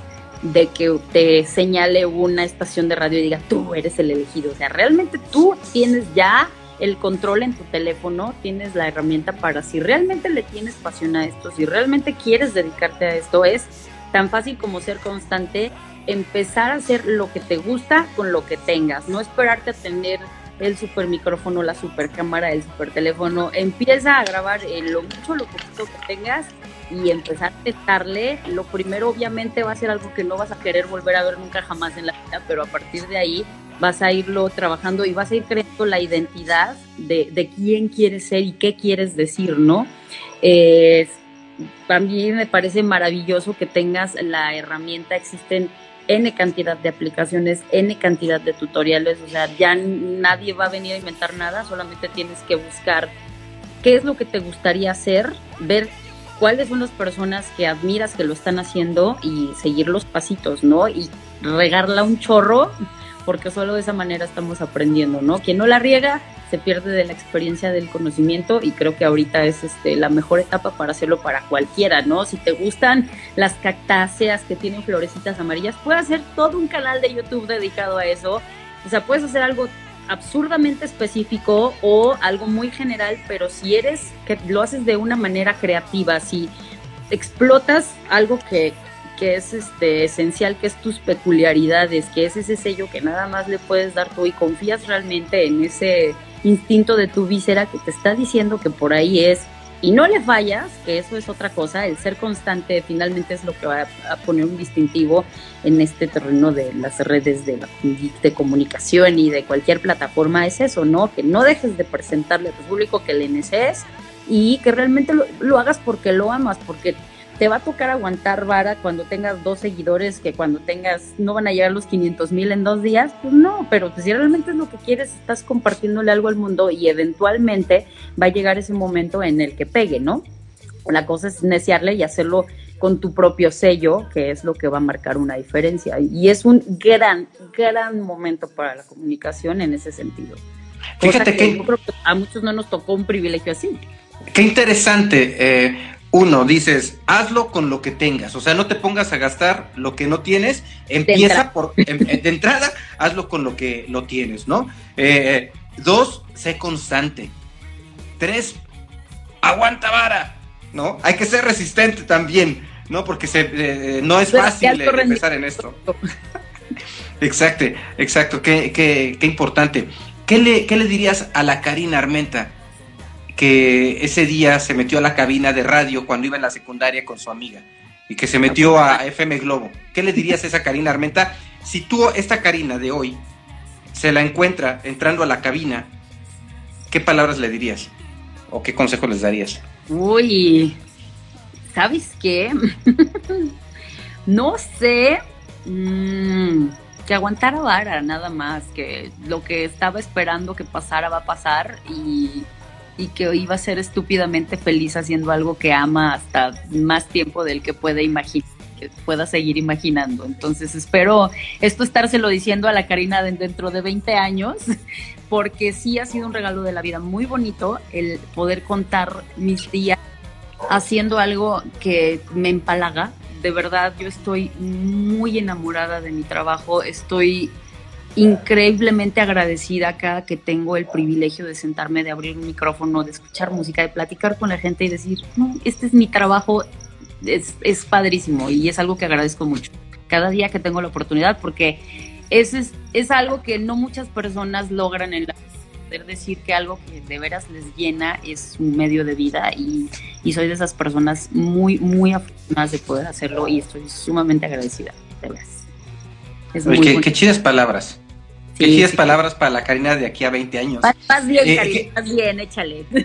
de que te señale una estación de radio y diga, tú eres el elegido. O sea, realmente tú tienes ya el control en tu teléfono, tienes la herramienta para si realmente le tienes pasión a esto, si realmente quieres dedicarte a esto, es tan fácil como ser constante, empezar a hacer lo que te gusta con lo que tengas, no esperarte a tener el super micrófono, la super cámara, el super teléfono, empieza a grabar lo mucho, lo poquito que tengas y empezar a testarle. Lo primero obviamente va a ser algo que no vas a querer volver a ver nunca jamás en la vida, pero a partir de ahí vas a irlo trabajando y vas a ir creando la identidad de, de quién quieres ser y qué quieres decir, ¿no? Eh, también me parece maravilloso que tengas la herramienta, existen N cantidad de aplicaciones, N cantidad de tutoriales, o sea, ya nadie va a venir a inventar nada, solamente tienes que buscar qué es lo que te gustaría hacer, ver cuáles son las personas que admiras que lo están haciendo y seguir los pasitos, ¿no? Y regarla un chorro, porque solo de esa manera estamos aprendiendo, ¿no? Quien no la riega, se pierde de la experiencia del conocimiento y creo que ahorita es este, la mejor etapa para hacerlo para cualquiera, ¿no? Si te gustan las cactáceas que tienen florecitas amarillas, puedes hacer todo un canal de YouTube dedicado a eso. O sea, puedes hacer algo absurdamente específico o algo muy general, pero si eres, que lo haces de una manera creativa, si explotas algo que, que es este esencial, que es tus peculiaridades, que es ese sello que nada más le puedes dar tú y confías realmente en ese instinto de tu víscera que te está diciendo que por ahí es y no le fallas, que eso es otra cosa, el ser constante finalmente es lo que va a poner un distintivo en este terreno de las redes de, la, comunicación y de cualquier plataforma, es eso, ¿no? Que no dejes de presentarle a tu público que le neces y que realmente lo, lo hagas porque lo amas, porque te va a tocar aguantar vara cuando tengas dos seguidores que cuando tengas no van a llegar los 500 mil en dos días, pues no, pero si realmente es lo que quieres, estás compartiéndole algo al mundo y eventualmente va a llegar ese momento en el que pegue, ¿no? La cosa es iniciarle y hacerlo con tu propio sello, que es lo que va a marcar una diferencia. Y es un gran, gran momento para la comunicación en ese sentido. Fíjate que, a muchos no nos tocó un privilegio así. Qué interesante. Eh, uno, dices, hazlo con lo que tengas, o sea, no te pongas a gastar lo que no tienes, empieza por, em, de entrada, hazlo con lo que lo tienes, ¿no? Eh, dos, sé constante. Tres, aguanta vara, ¿no? Hay que ser resistente también, ¿no? Porque se, eh, no es fácil empezar en esto. exacto, exacto, qué, qué, qué importante. ¿Qué le, ¿Qué le dirías a la Karina Armenta? Que ese día se metió a la cabina de radio cuando iba en la secundaria con su amiga y que se metió a FM Globo. ¿Qué le dirías a esa Karina Armenta? Si tú, esta Karina de hoy, se la encuentra entrando a la cabina, ¿qué palabras le dirías? ¿O qué consejos les darías? Uy, ¿sabes qué? no sé. Mm, que aguantara vara, nada más, que lo que estaba esperando que pasara va a pasar y y que iba a ser estúpidamente feliz haciendo algo que ama hasta más tiempo del que puede imaginar que pueda seguir imaginando. Entonces espero esto estárselo diciendo a la Karina dentro de 20 años, porque sí ha sido un regalo de la vida muy bonito el poder contar mis días haciendo algo que me empalaga de verdad, yo estoy muy enamorada de mi trabajo, estoy increíblemente agradecida cada que tengo el privilegio de sentarme, de abrir un micrófono, de escuchar música, de platicar con la gente y decir, no, este es mi trabajo, es, es padrísimo y es algo que agradezco mucho. Cada día que tengo la oportunidad, porque eso es, es algo que no muchas personas logran en la poder decir que algo que de veras les llena es un medio de vida y, y soy de esas personas muy, muy afortunadas de poder hacerlo y estoy sumamente agradecida, de veras. Es Oye, qué, qué, chidas palabras. Chidas sí, palabras sí. para la Karina de aquí a 20 años. Vas bien, eh, Karina, vas bien, échale.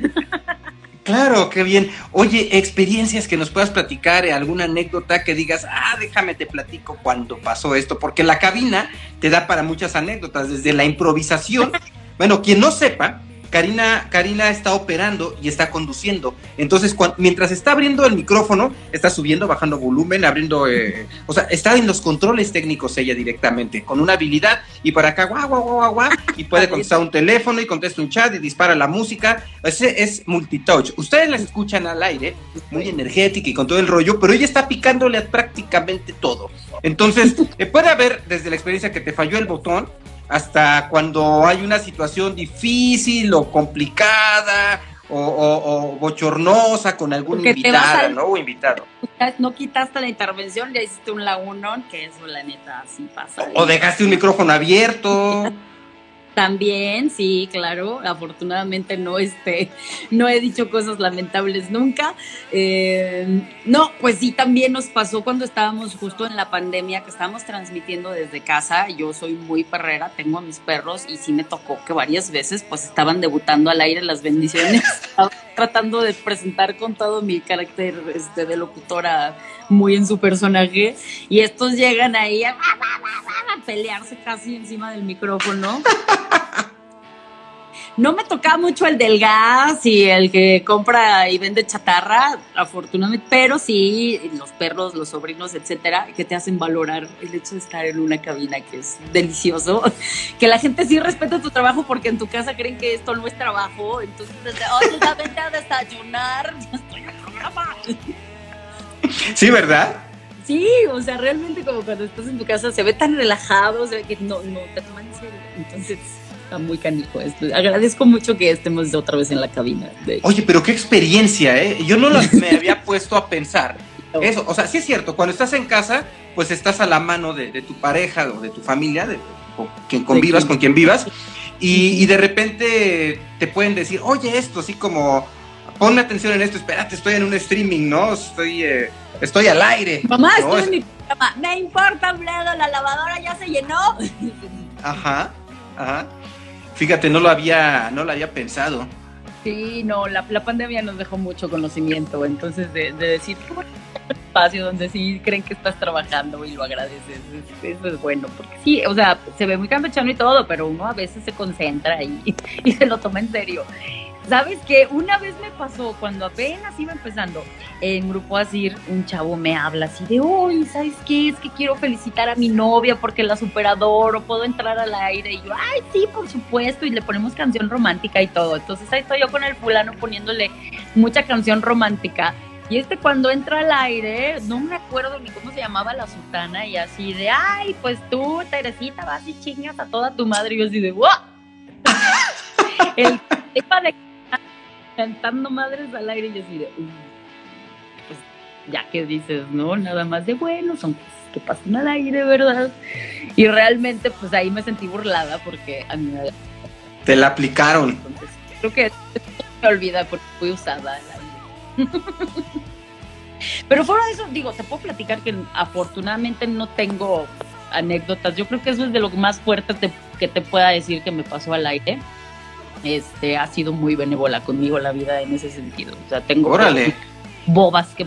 Claro, qué bien. Oye, experiencias que nos puedas platicar, eh, alguna anécdota que digas, ah, déjame te platico cuando pasó esto, porque la cabina te da para muchas anécdotas, desde la improvisación. bueno, quien no sepa, Karina, Karina está operando y está conduciendo. Entonces, cuando, mientras está abriendo el micrófono, está subiendo, bajando volumen, abriendo, eh, o sea, está en los controles técnicos ella directamente, con una habilidad y para acá, guau, guau, guau, guau, y puede contestar un teléfono y contesta un chat y dispara la música. Ese es multitouch. Ustedes la escuchan al aire, muy energética y con todo el rollo, pero ella está picándole a prácticamente todo. Entonces, eh, puede haber desde la experiencia que te falló el botón, hasta cuando hay una situación difícil o complicada o, o, o bochornosa con algún invitada, al... ¿no? O invitado. No quitaste la intervención, le hiciste un lagunón, que eso la neta así pasa. O, o dejaste un micrófono abierto. También, sí, claro. Afortunadamente no, este, no he dicho cosas lamentables nunca. Eh, no, pues sí, también nos pasó cuando estábamos justo en la pandemia, que estábamos transmitiendo desde casa. Yo soy muy perrera, tengo a mis perros y sí me tocó que varias veces pues estaban debutando al aire las bendiciones. Tratando de presentar con todo mi carácter este, de locutora muy en su personaje y estos llegan ahí a pelearse casi encima del micrófono. No me tocaba mucho el del gas y el que compra y vende chatarra, afortunadamente, pero sí los perros, los sobrinos, etcétera, que te hacen valorar el hecho de estar en una cabina que es delicioso. Que la gente sí respeta tu trabajo porque en tu casa creen que esto no es trabajo. Entonces, desde, oye, ya vente a desayunar, estoy en. Sí, ¿verdad? Sí, o sea, realmente como cuando estás en tu casa se ve tan relajado, se ve que no, no te toman en serio. Entonces, está muy canijo esto. Agradezco mucho que estemos otra vez en la cabina. Oye, pero qué experiencia, ¿eh? Yo no las, me había puesto a pensar. Eso, o sea, sí es cierto, cuando estás en casa, pues estás a la mano de, de tu pareja o de tu familia, de, con quien convivas, con quien vivas, y, y, de repente te pueden decir, oye, esto, así como, ponme atención en esto, espérate, estoy en un streaming, ¿no? Estoy, eh, estoy al aire. Mamá, ¿no? estoy en mi programa. Me importa, Bledo, la lavadora ya se llenó. Ajá, ajá. Fíjate, no lo había, no lo había pensado. Sí, no, la, la pandemia nos dejó mucho conocimiento, entonces de, de decir que bueno, un espacio donde sí creen que estás trabajando y lo agradeces, eso es bueno, porque sí, o sea, se ve muy campechano y todo, pero uno a veces se concentra y, y se lo toma en serio. ¿Sabes qué? Una vez me pasó, cuando apenas iba empezando, en Grupo Asir, un chavo me habla así de, uy, ¿sabes qué? Es que quiero felicitar a mi novia porque la superador o puedo entrar al aire. Y yo, ay, sí, por supuesto, y le ponemos canción romántica y todo. Entonces ahí estoy yo con el fulano poniéndole mucha canción romántica. Y este cuando entra al aire, no me acuerdo ni cómo se llamaba la sultana, y así de, ay, pues tú, Teresita, vas y chingas a toda tu madre. Y yo así de, ¡wow! el tema de cantando madres al aire y yo así de, pues ya que dices, ¿no? Nada más de bueno, son cosas que pasan al aire, ¿verdad? Y realmente pues ahí me sentí burlada porque a mí me... Te la aplicaron. Entonces, creo que me olvida porque fui usada al aire. Pero fuera de eso, digo, te puedo platicar que afortunadamente no tengo anécdotas. Yo creo que eso es de lo más fuerte te, que te pueda decir que me pasó al aire este, ha sido muy benévola conmigo la vida en ese sentido. O sea, tengo Órale. bobas que,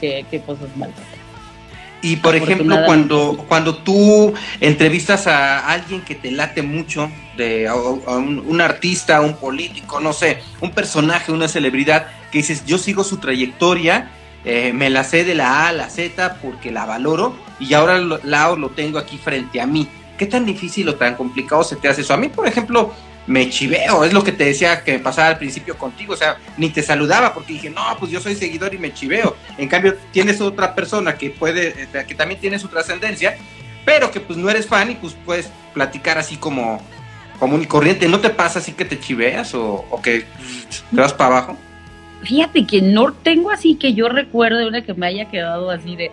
que, que cosas malas. Y por ejemplo, cuando, cuando tú entrevistas a alguien que te late mucho, de, a, a un, un, artista, un político, no sé, un personaje, una celebridad, que dices, yo sigo su trayectoria, eh, me la sé de la A a la Z porque la valoro y ahora lo, la lo tengo aquí frente a mí. ¿Qué tan difícil o tan complicado se te hace eso? A mí, por ejemplo, me chiveo, es lo que te decía que pasaba al principio contigo, o sea, ni te saludaba porque dije, no, pues yo soy seguidor y me chiveo. En cambio, tienes otra persona que puede, eh, que también tiene su trascendencia, pero que pues no eres fan y pues puedes platicar así como común corriente. ¿No te pasa así que te chiveas o, que te vas para abajo? Fíjate que no tengo así que yo recuerde una que me haya quedado así de...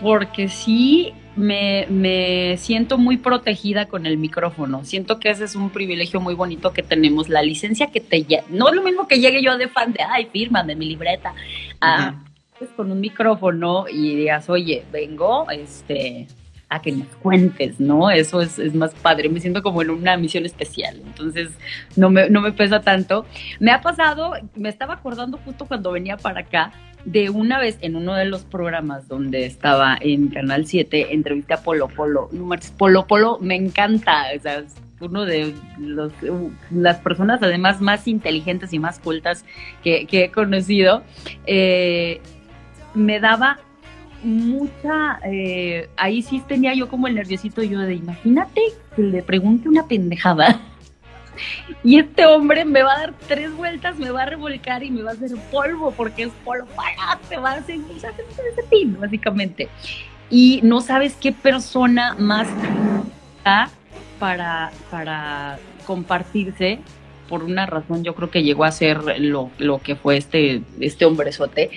Porque sí me, me, siento muy protegida con el micrófono. Siento que ese es un privilegio muy bonito que tenemos. La licencia que te no es lo mismo que llegue yo de fan de, ay, firma de mi libreta, a, pues con un micrófono y digas, oye, vengo, este, a que nos cuentes, ¿no? Eso es, es, más padre, me siento como en una misión especial, entonces no me, no me pesa tanto. Me ha pasado, me estaba acordando justo cuando venía para acá, de una vez en uno de los programas donde estaba en Canal 7, entrevisté a Polo Polo. Polo Polo me encanta, o sea, es uno de las personas además más inteligentes y más cultas que, he conocido. Eh, me daba mucha, eh, ahí sí tenía yo como el nerviosito yo de imagínate que le pregunte una pendejada y este hombre me va a dar tres vueltas, me va a revolcar y me va a hacer polvo, porque es polvo, te va a hacer, ese pin, básicamente. Y no sabes qué persona más para, para compartirse por una razón yo creo que llegó a ser lo, lo que fue este, este hombrezote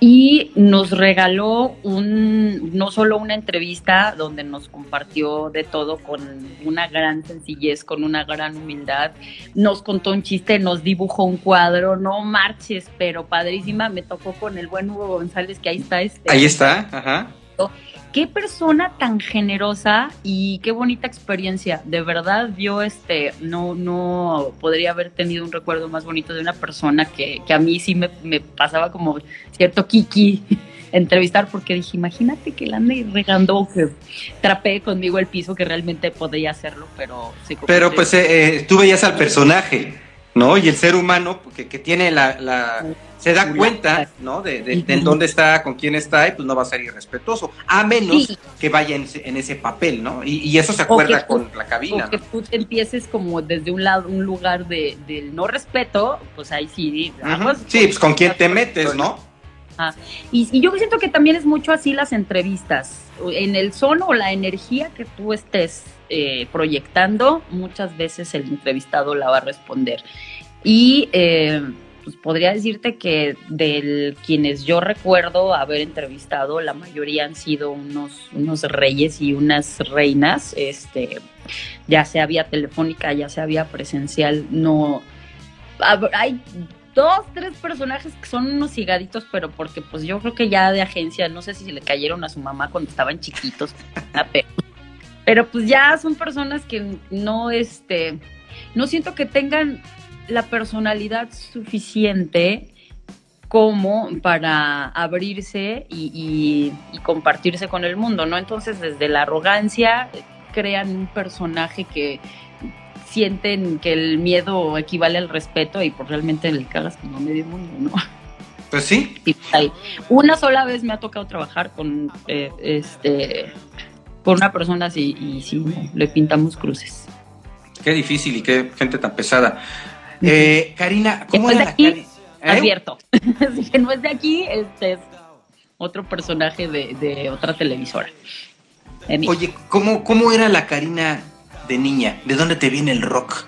y nos regaló un, no solo una entrevista donde nos compartió de todo con una gran sencillez, con una gran humildad, nos contó un chiste, nos dibujó un cuadro, no marches, pero padrísima, me tocó con el buen Hugo González que ahí está. Este, ahí está, ajá qué persona tan generosa y qué bonita experiencia. De verdad, yo este, no, no podría haber tenido un recuerdo más bonito de una persona que, a mí sí me, pasaba como cierto kiki entrevistar porque dije, imagínate que la ande regando que trapee conmigo el piso que realmente podría hacerlo, pero... pero pues eh, eh, tú veías al personaje, ¿no? Y el ser humano que, que tiene la se da cuenta, ¿no? De, de, dónde está, con quién está, y pues no va a ser irrespetuoso, a menos que vaya en, ese papel, ¿no? Y, eso se acuerda con la cabina. O que tú empieces como desde un lado, un lugar de, del no respeto, pues ahí sí. sí, pues con quién te metes, ¿no? Y, y, yo siento que también es mucho así las entrevistas. En el son o la energía que tú estés eh, proyectando, muchas veces el entrevistado la va a responder. Y eh, pues podría decirte que de quienes yo recuerdo haber entrevistado, la mayoría han sido unos, unos reyes y unas reinas, este, ya sea vía telefónica, ya sea vía presencial, no hay dos, tres personajes que son unos cigaditos, pero porque pues yo creo que ya de agencia, no sé si se le cayeron a su mamá cuando estaban chiquitos, pero, pues ya son personas que no, este, no siento que tengan la personalidad suficiente como para abrirse y, compartirse con el mundo, ¿no? Entonces, desde la arrogancia, crean un personaje que sienten que el miedo equivale al respeto y pues realmente le cagas como medio mundo, ¿no? Pues sí. Una sola vez me ha tocado trabajar con eh, este con una persona así y sí, le pintamos cruces. Qué difícil y qué gente tan pesada. Eh, Karina, ¿cómo era la Karina? ¿Eh? Advierto. que no es de aquí, este es otro personaje de, otra televisora. Oye, ¿cómo, ¿cómo era la Karina de niña? ¿De dónde te viene el rock?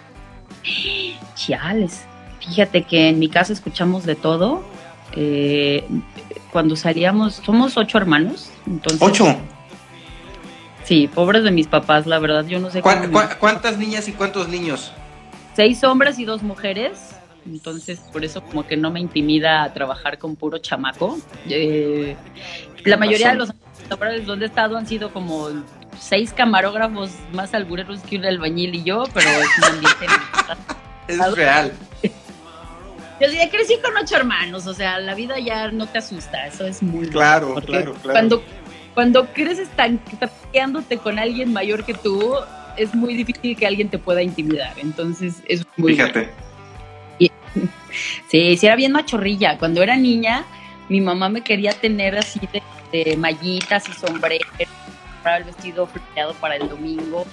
Chiales. Fíjate que en mi casa escuchamos de todo. Eh, cuando salíamos, somos ocho hermanos. Entonces, ¿Ocho? Sí, pobres de mis papás, la verdad, yo no sé. ¿Cuántas niñas y cuántos niños? seis hombres y dos mujeres. Entonces, por eso como que no me intimida a trabajar con puro chamaco. Eh, la mayoría de los lugares donde he estado han sido como seis camarógrafos más albureros que un albañil y yo, pero es un ambiente... es real. Yo crecí con ocho hermanos, o sea, la vida ya no te asusta, eso es muy... Claro, claro, claro. Cuando, cuando creces tanqueándote con alguien mayor que tú, es muy difícil que alguien te pueda intimidar. Entonces, es muy. Fíjate. Sí, sí, era bien machorrilla. Cuando era niña, mi mamá me quería tener así de, mallitas y sombreros, el vestido fleteado para el domingo.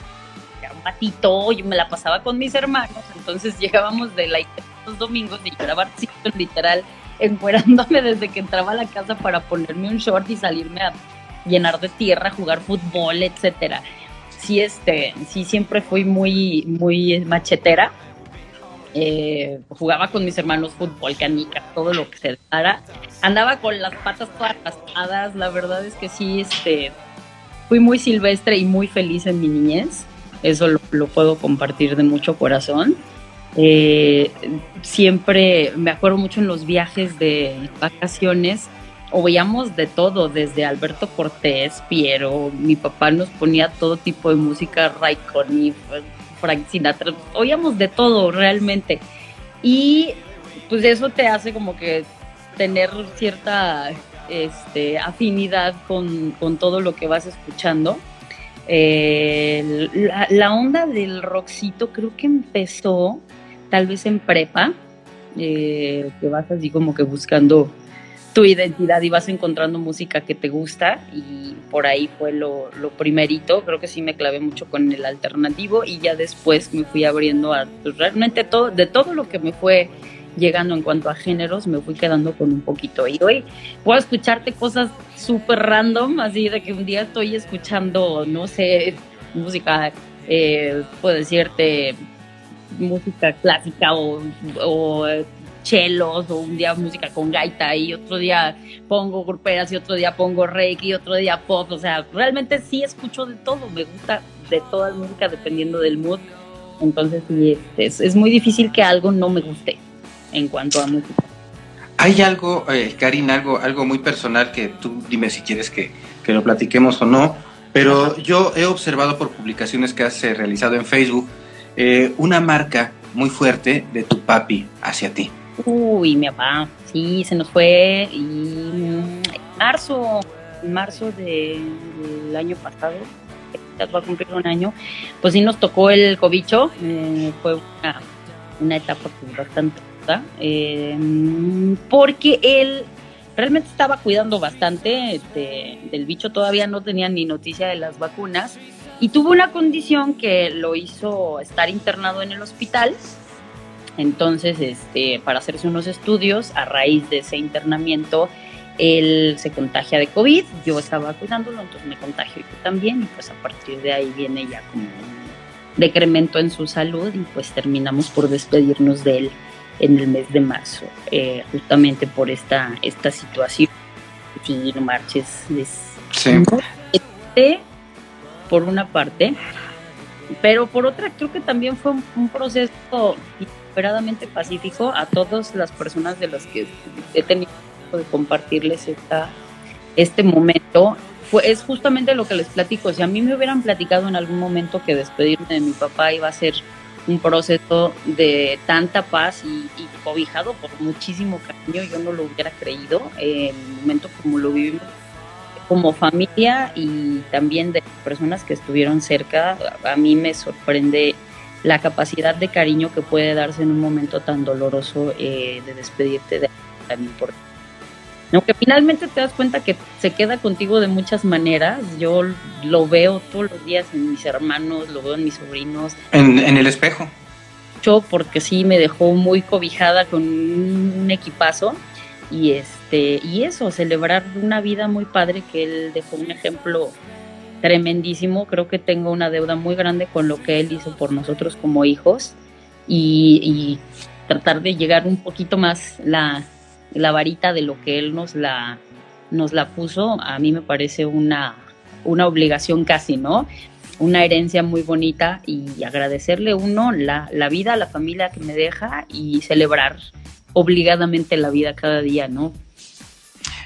Era un patito, yo me la pasaba con mis hermanos, entonces llegábamos de la los domingos y grababa literal encuerándome desde que entraba a la casa para ponerme un short y salirme a llenar de tierra, jugar fútbol, etcétera. Sí, este, sí siempre fui muy, muy machetera. Eh, jugaba con mis hermanos fútbol, canica, todo lo que se dara. Andaba con las patas todas raspadas, la verdad es que sí, este, fui muy silvestre y muy feliz en mi niñez. Eso lo, puedo compartir de mucho corazón. Eh, siempre me acuerdo mucho en los viajes de vacaciones, o veíamos de todo, desde Alberto Cortés, Piero, mi papá nos ponía todo tipo de música, Conniff, Frank Sinatra, oíamos de todo realmente. Y pues eso te hace como que tener cierta este, afinidad con, todo lo que vas escuchando. Eh, la, onda del rockcito creo que empezó tal vez en prepa, eh, que vas así como que buscando tu identidad y vas encontrando música que te gusta y por ahí fue lo, lo, primerito, creo que sí me clavé mucho con el alternativo y ya después me fui abriendo a pues, realmente todo, de todo lo que me fue llegando en cuanto a géneros, me fui quedando con un poquito. Y hoy puedo escucharte cosas súper random, así de que un día estoy escuchando, no sé, música, eh, puedo decirte, música clásica o, o chelos o un día música con gaita y otro día pongo gruperas y otro día pongo reiki y otro día pop, o sea, realmente sí escucho de todo, me gusta de toda la música dependiendo del mood, entonces sí, es, es muy difícil que algo no me guste en cuanto a música. Hay algo, eh, Karina, algo, algo muy personal que tú dime si quieres que, que lo platiquemos o no, pero yo he observado por publicaciones que has realizado en Facebook eh, una marca muy fuerte de tu papi hacia ti. Uy, mi papá, sí, se nos fue y en marzo, en marzo del año pasado, va a cumplir un año, pues sí nos tocó el cobicho, eh, fue una, una, etapa pues, eh, porque él realmente estaba cuidando bastante del bicho, todavía no tenía ni noticia de las vacunas. Y tuvo una condición que lo hizo estar internado en el hospital. Entonces, este, para hacerse unos estudios, a raíz de ese internamiento, él se contagia de COVID, yo estaba cuidándolo, entonces me contagio yo también, y pues a partir de ahí viene ya como un decremento en su salud, y pues terminamos por despedirnos de él en el mes de marzo, eh, justamente por esta, esta situación. Sí, no marches. sí. Este, por una parte, pero por otra creo que también fue un, proceso inesperadamente pacífico a todas las personas de las que he tenido de compartirles esta, este momento. Fue, es justamente lo que les platico. Si a mí me hubieran platicado en algún momento que despedirme de mi papá iba a ser un proceso de tanta paz y, cobijado por muchísimo cariño, yo no lo hubiera creído. En el momento como lo vivimos como familia y también de personas que estuvieron cerca, a mí me sorprende la capacidad de cariño que puede darse en un momento tan doloroso eh, de despedirte de tan importante. Aunque finalmente te das cuenta que se queda contigo de muchas maneras, yo lo veo todos los días en mis hermanos, lo veo en mis sobrinos. En, en el espejo. Yo porque sí me dejó muy cobijada con un equipazo y este y eso celebrar una vida muy padre que él dejó un ejemplo tremendísimo creo que tengo una deuda muy grande con lo que él hizo por nosotros como hijos y, tratar de llegar un poquito más la, la, varita de lo que él nos la nos la puso a mí me parece una una obligación casi no una herencia muy bonita y agradecerle uno la, la vida la familia que me deja y celebrar obligadamente la vida cada día, ¿no?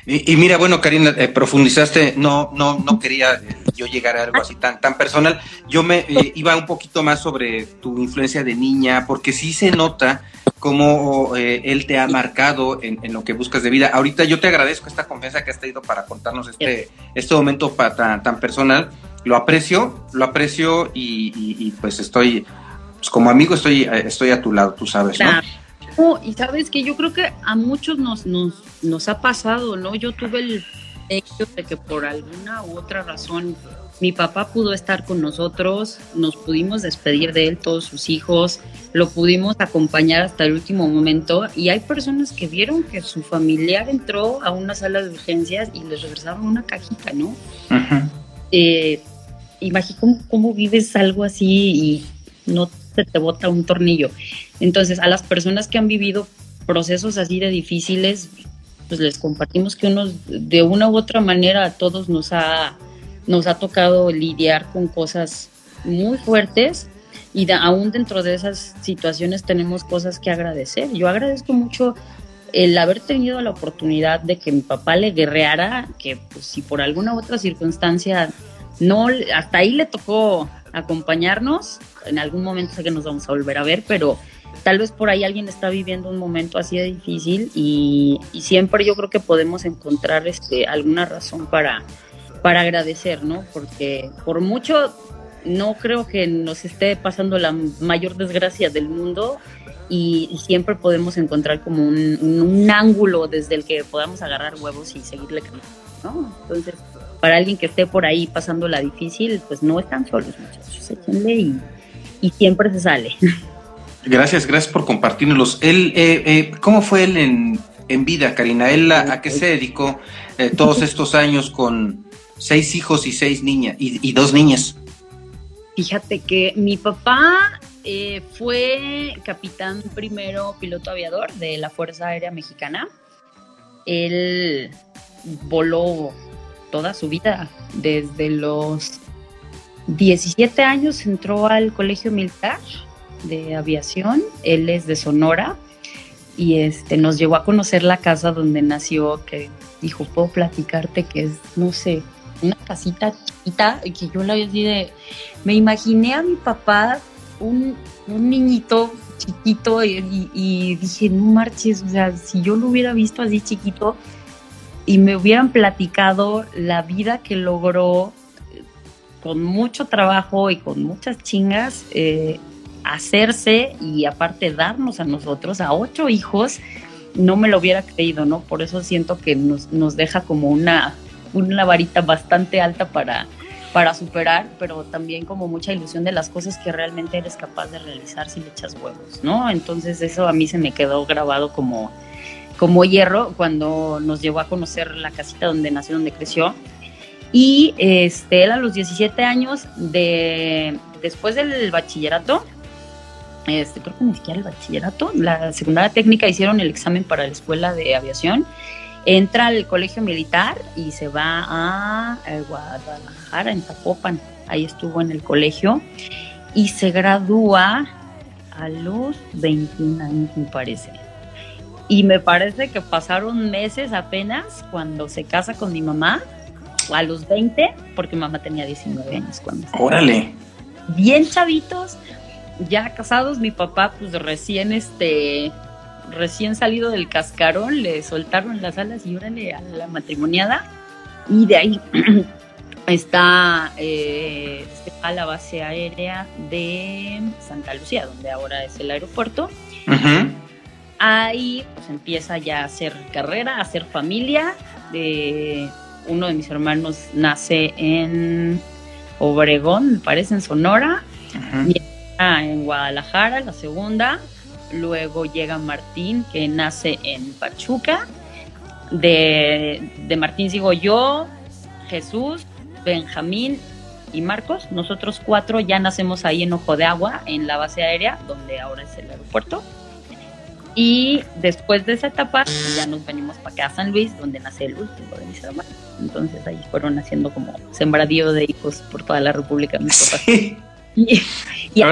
Y, mira, bueno, Karina, eh, profundizaste, no, no, no quería yo llegar a algo así tan, tan personal. Yo me eh, iba un poquito más sobre tu influencia de niña, porque sí se nota cómo eh, él te ha marcado en, lo que buscas de vida. Ahorita yo te agradezco esta confianza que has tenido para contarnos este, este momento tan, tan personal. Lo aprecio, lo aprecio y, pues estoy, pues como amigo estoy, estoy a tu lado, tú sabes, ¿no? y sabes que yo creo que a muchos nos, nos, nos ha pasado, ¿no? Yo tuve el hecho de que por alguna u otra razón mi papá pudo estar con nosotros, nos pudimos despedir de él, todos sus hijos, lo pudimos acompañar hasta el último momento y hay personas que vieron que su familiar entró a una sala de urgencias y les regresaron una cajita, ¿no? Eh, imagina cómo, vives algo así y no se te bota un tornillo. Entonces, a las personas que han vivido procesos así de difíciles, pues les compartimos que unos, de una u otra manera a todos nos ha, nos ha tocado lidiar con cosas muy fuertes y aún dentro de esas situaciones tenemos cosas que agradecer. Yo agradezco mucho el haber tenido la oportunidad de que mi papá le guerreara, que pues, si por alguna otra circunstancia no, hasta ahí le tocó acompañarnos, en algún momento sé que nos vamos a volver a ver, pero tal vez por ahí alguien está viviendo un momento así de difícil y, siempre yo creo que podemos encontrar este, alguna razón para, para agradecer, ¿no? Porque por mucho no creo que nos esté pasando la mayor desgracia del mundo y, siempre podemos encontrar como un, ángulo desde el que podamos agarrar huevos y seguirle caminando, ¿no? Entonces, para alguien que esté por ahí pasando la difícil, pues no están solos, muchachos, échenle y, y siempre se sale. Gracias, gracias por compartirnos. Él, eh, eh, ¿Cómo fue él en, en vida, Karina? ¿Él a, qué se dedicó eh, todos estos años con seis hijos y seis niñas y dos niñas? Fíjate que mi papá eh, fue capitán primero piloto aviador de la Fuerza Aérea Mexicana. Él voló toda su vida. Desde los 17 años entró al colegio militar de aviación. Él es de Sonora y este nos llevó a conocer la casa donde nació, que dijo, puedo platicarte que es, no sé, una casita chiquita que yo la vi así de, me imaginé a mi papá, un, niñito chiquito y, dije, no marches, o sea, si yo lo hubiera visto así chiquito y me hubieran platicado la vida que logró con mucho trabajo y con muchas chingas, eh, hacerse y aparte darnos a nosotros, a ocho hijos, no me lo hubiera creído, ¿no? Por eso siento que nos, nos deja como una, una varita bastante alta para, para superar, pero también como mucha ilusión de las cosas que realmente eres capaz de realizar si le echas huevos, ¿no? Entonces eso a mí se me quedó grabado como, como hierro cuando nos llevó a conocer la casita donde nació, donde creció. Y este, él a los 17 años, de, después del bachillerato, este, creo que ni siquiera el bachillerato, la secundaria técnica hicieron el examen para la escuela de aviación entra al colegio militar y se va a, Guadalajara, en Zapopan. Ahí estuvo en el colegio y se gradúa a los 21 años, me parece. Y me parece que pasaron meses apenas cuando se casa con mi mamá, a los 20, porque mamá tenía 19 años cuando se Órale. Bien chavitos, ya casados, mi papá pues recién este recién salido del cascarón, le soltaron las alas y órale a la matrimoniada. Y de ahí está, eh, a la base aérea de Santa Lucía, donde ahora es el aeropuerto. Ahí pues empieza ya a hacer carrera, a hacer familia. de uno de mis hermanos nace en Obregón, me parece, en Sonora. Y en Guadalajara, la segunda luego llega Martín, que nace en Pachuca, de, Martín sigo yo, Jesús, Benjamín y Marcos. Nosotros cuatro ya nacemos ahí en Ojo de Agua, en la base aérea, donde ahora es el aeropuerto. Y después de esa etapa, ya nos venimos para acá a San Luis, donde nace el último de mis hermanos. Entonces ahí fueron haciendo como sembradío de hijos por toda la República de Y, y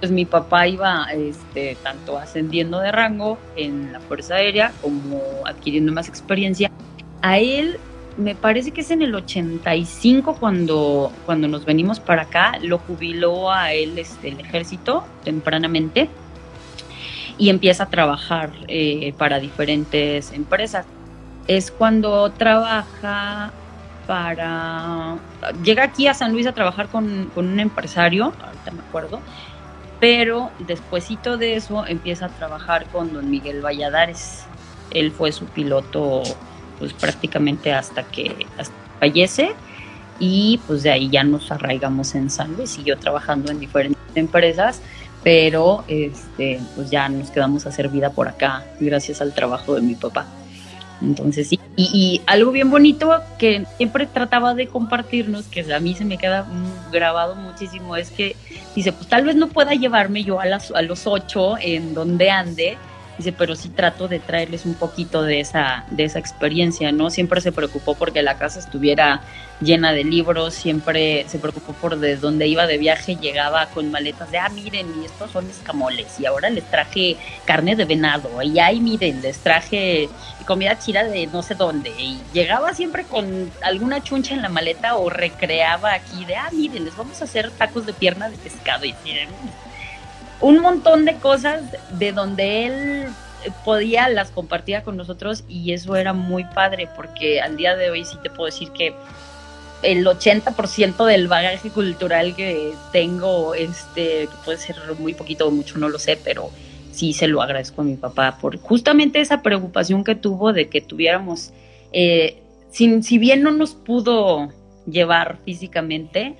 pues mi papá iba este, tanto ascendiendo de rango en la Fuerza Aérea como adquiriendo más experiencia. A él me parece que es en el 85 cuando, cuando nos venimos para acá, lo jubiló a él este, el ejército tempranamente y empieza a trabajar eh, para diferentes empresas. Es cuando trabaja para... Llega aquí a San Luis a trabajar con, con un empresario, ahorita me acuerdo, pero despuesito de eso empieza a trabajar con don Miguel Valladares. Él fue su piloto pues prácticamente hasta que fallece y pues de ahí ya nos arraigamos en San Luis, siguió trabajando en diferentes empresas, pero este, pues ya nos quedamos a hacer vida por acá, gracias al trabajo de mi papá. Entonces sí, y, algo bien bonito que siempre trataba de compartirnos, que a mí se me queda grabado muchísimo, es que dice, pues tal vez no pueda llevarme yo a, las, a los ocho en donde ande, Dice, pero sí trato de traerles un poquito de esa, de esa experiencia, ¿no? Siempre se preocupó porque la casa estuviera llena de libros, siempre se preocupó por de dónde iba de viaje, llegaba con maletas de, ah, miren, y estos son escamoles, y ahora les traje carne de venado, y ahí miren, les traje comida chida de no sé dónde, y llegaba siempre con alguna chuncha en la maleta o recreaba aquí de, ah, miren, les vamos a hacer tacos de pierna de pescado, y miren, un montón de cosas de donde él podía, las compartía con nosotros y eso era muy padre porque al día de hoy sí te puedo decir que el 80% del bagaje cultural que tengo, este, que puede ser muy poquito o mucho, no lo sé, pero sí se lo agradezco a mi papá por justamente esa preocupación que tuvo de que tuviéramos, eh, sin, si bien no nos pudo llevar físicamente,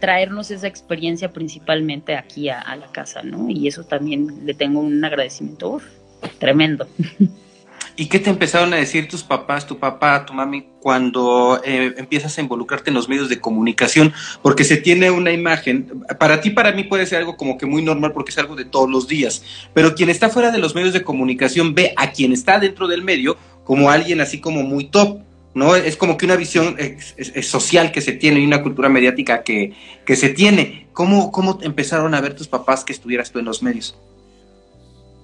traernos esa experiencia principalmente aquí a, la casa, ¿no? Y eso también le tengo un agradecimiento tremendo. ¿Y qué te empezaron a decir tus papás, tu papá, tu mami, cuando eh, empiezas a involucrarte en los medios de comunicación? Porque se tiene una imagen, para ti, para mí puede ser algo como que muy normal porque es algo de todos los días, pero quien está fuera de los medios de comunicación ve a quien está dentro del medio como alguien así como muy top. ¿no? Es como que una visión social que se tiene y una cultura mediática que, se tiene. ¿Cómo, ¿Cómo empezaron a ver tus papás que estuvieras tú en los medios?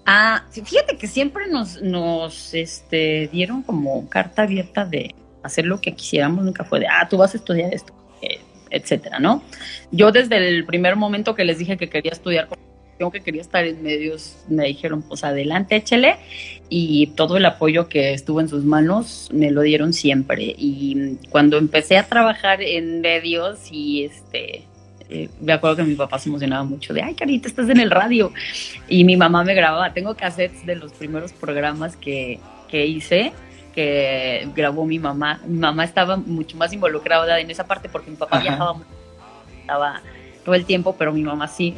Ah, fíjate que siempre nos, nos este, dieron como carta abierta de hacer lo que quisiéramos, nunca fue de, ah, tú vas a estudiar esto, eh, etcétera, ¿no? Yo desde el primer momento que les dije que quería estudiar que quería estar en medios, me dijeron, pues adelante, échele. Y todo el apoyo que estuvo en sus manos me lo dieron siempre. Y cuando empecé a trabajar en medios y este... Eh, me acuerdo que mi papá se emocionaba mucho de, ay, Carita, estás en el radio. Y mi mamá me grababa. Tengo cassettes de los primeros programas que, que hice que grabó mi mamá. Mi mamá estaba mucho más involucrada en esa parte porque mi papá viajaba estaba todo el tiempo, pero mi mamá sí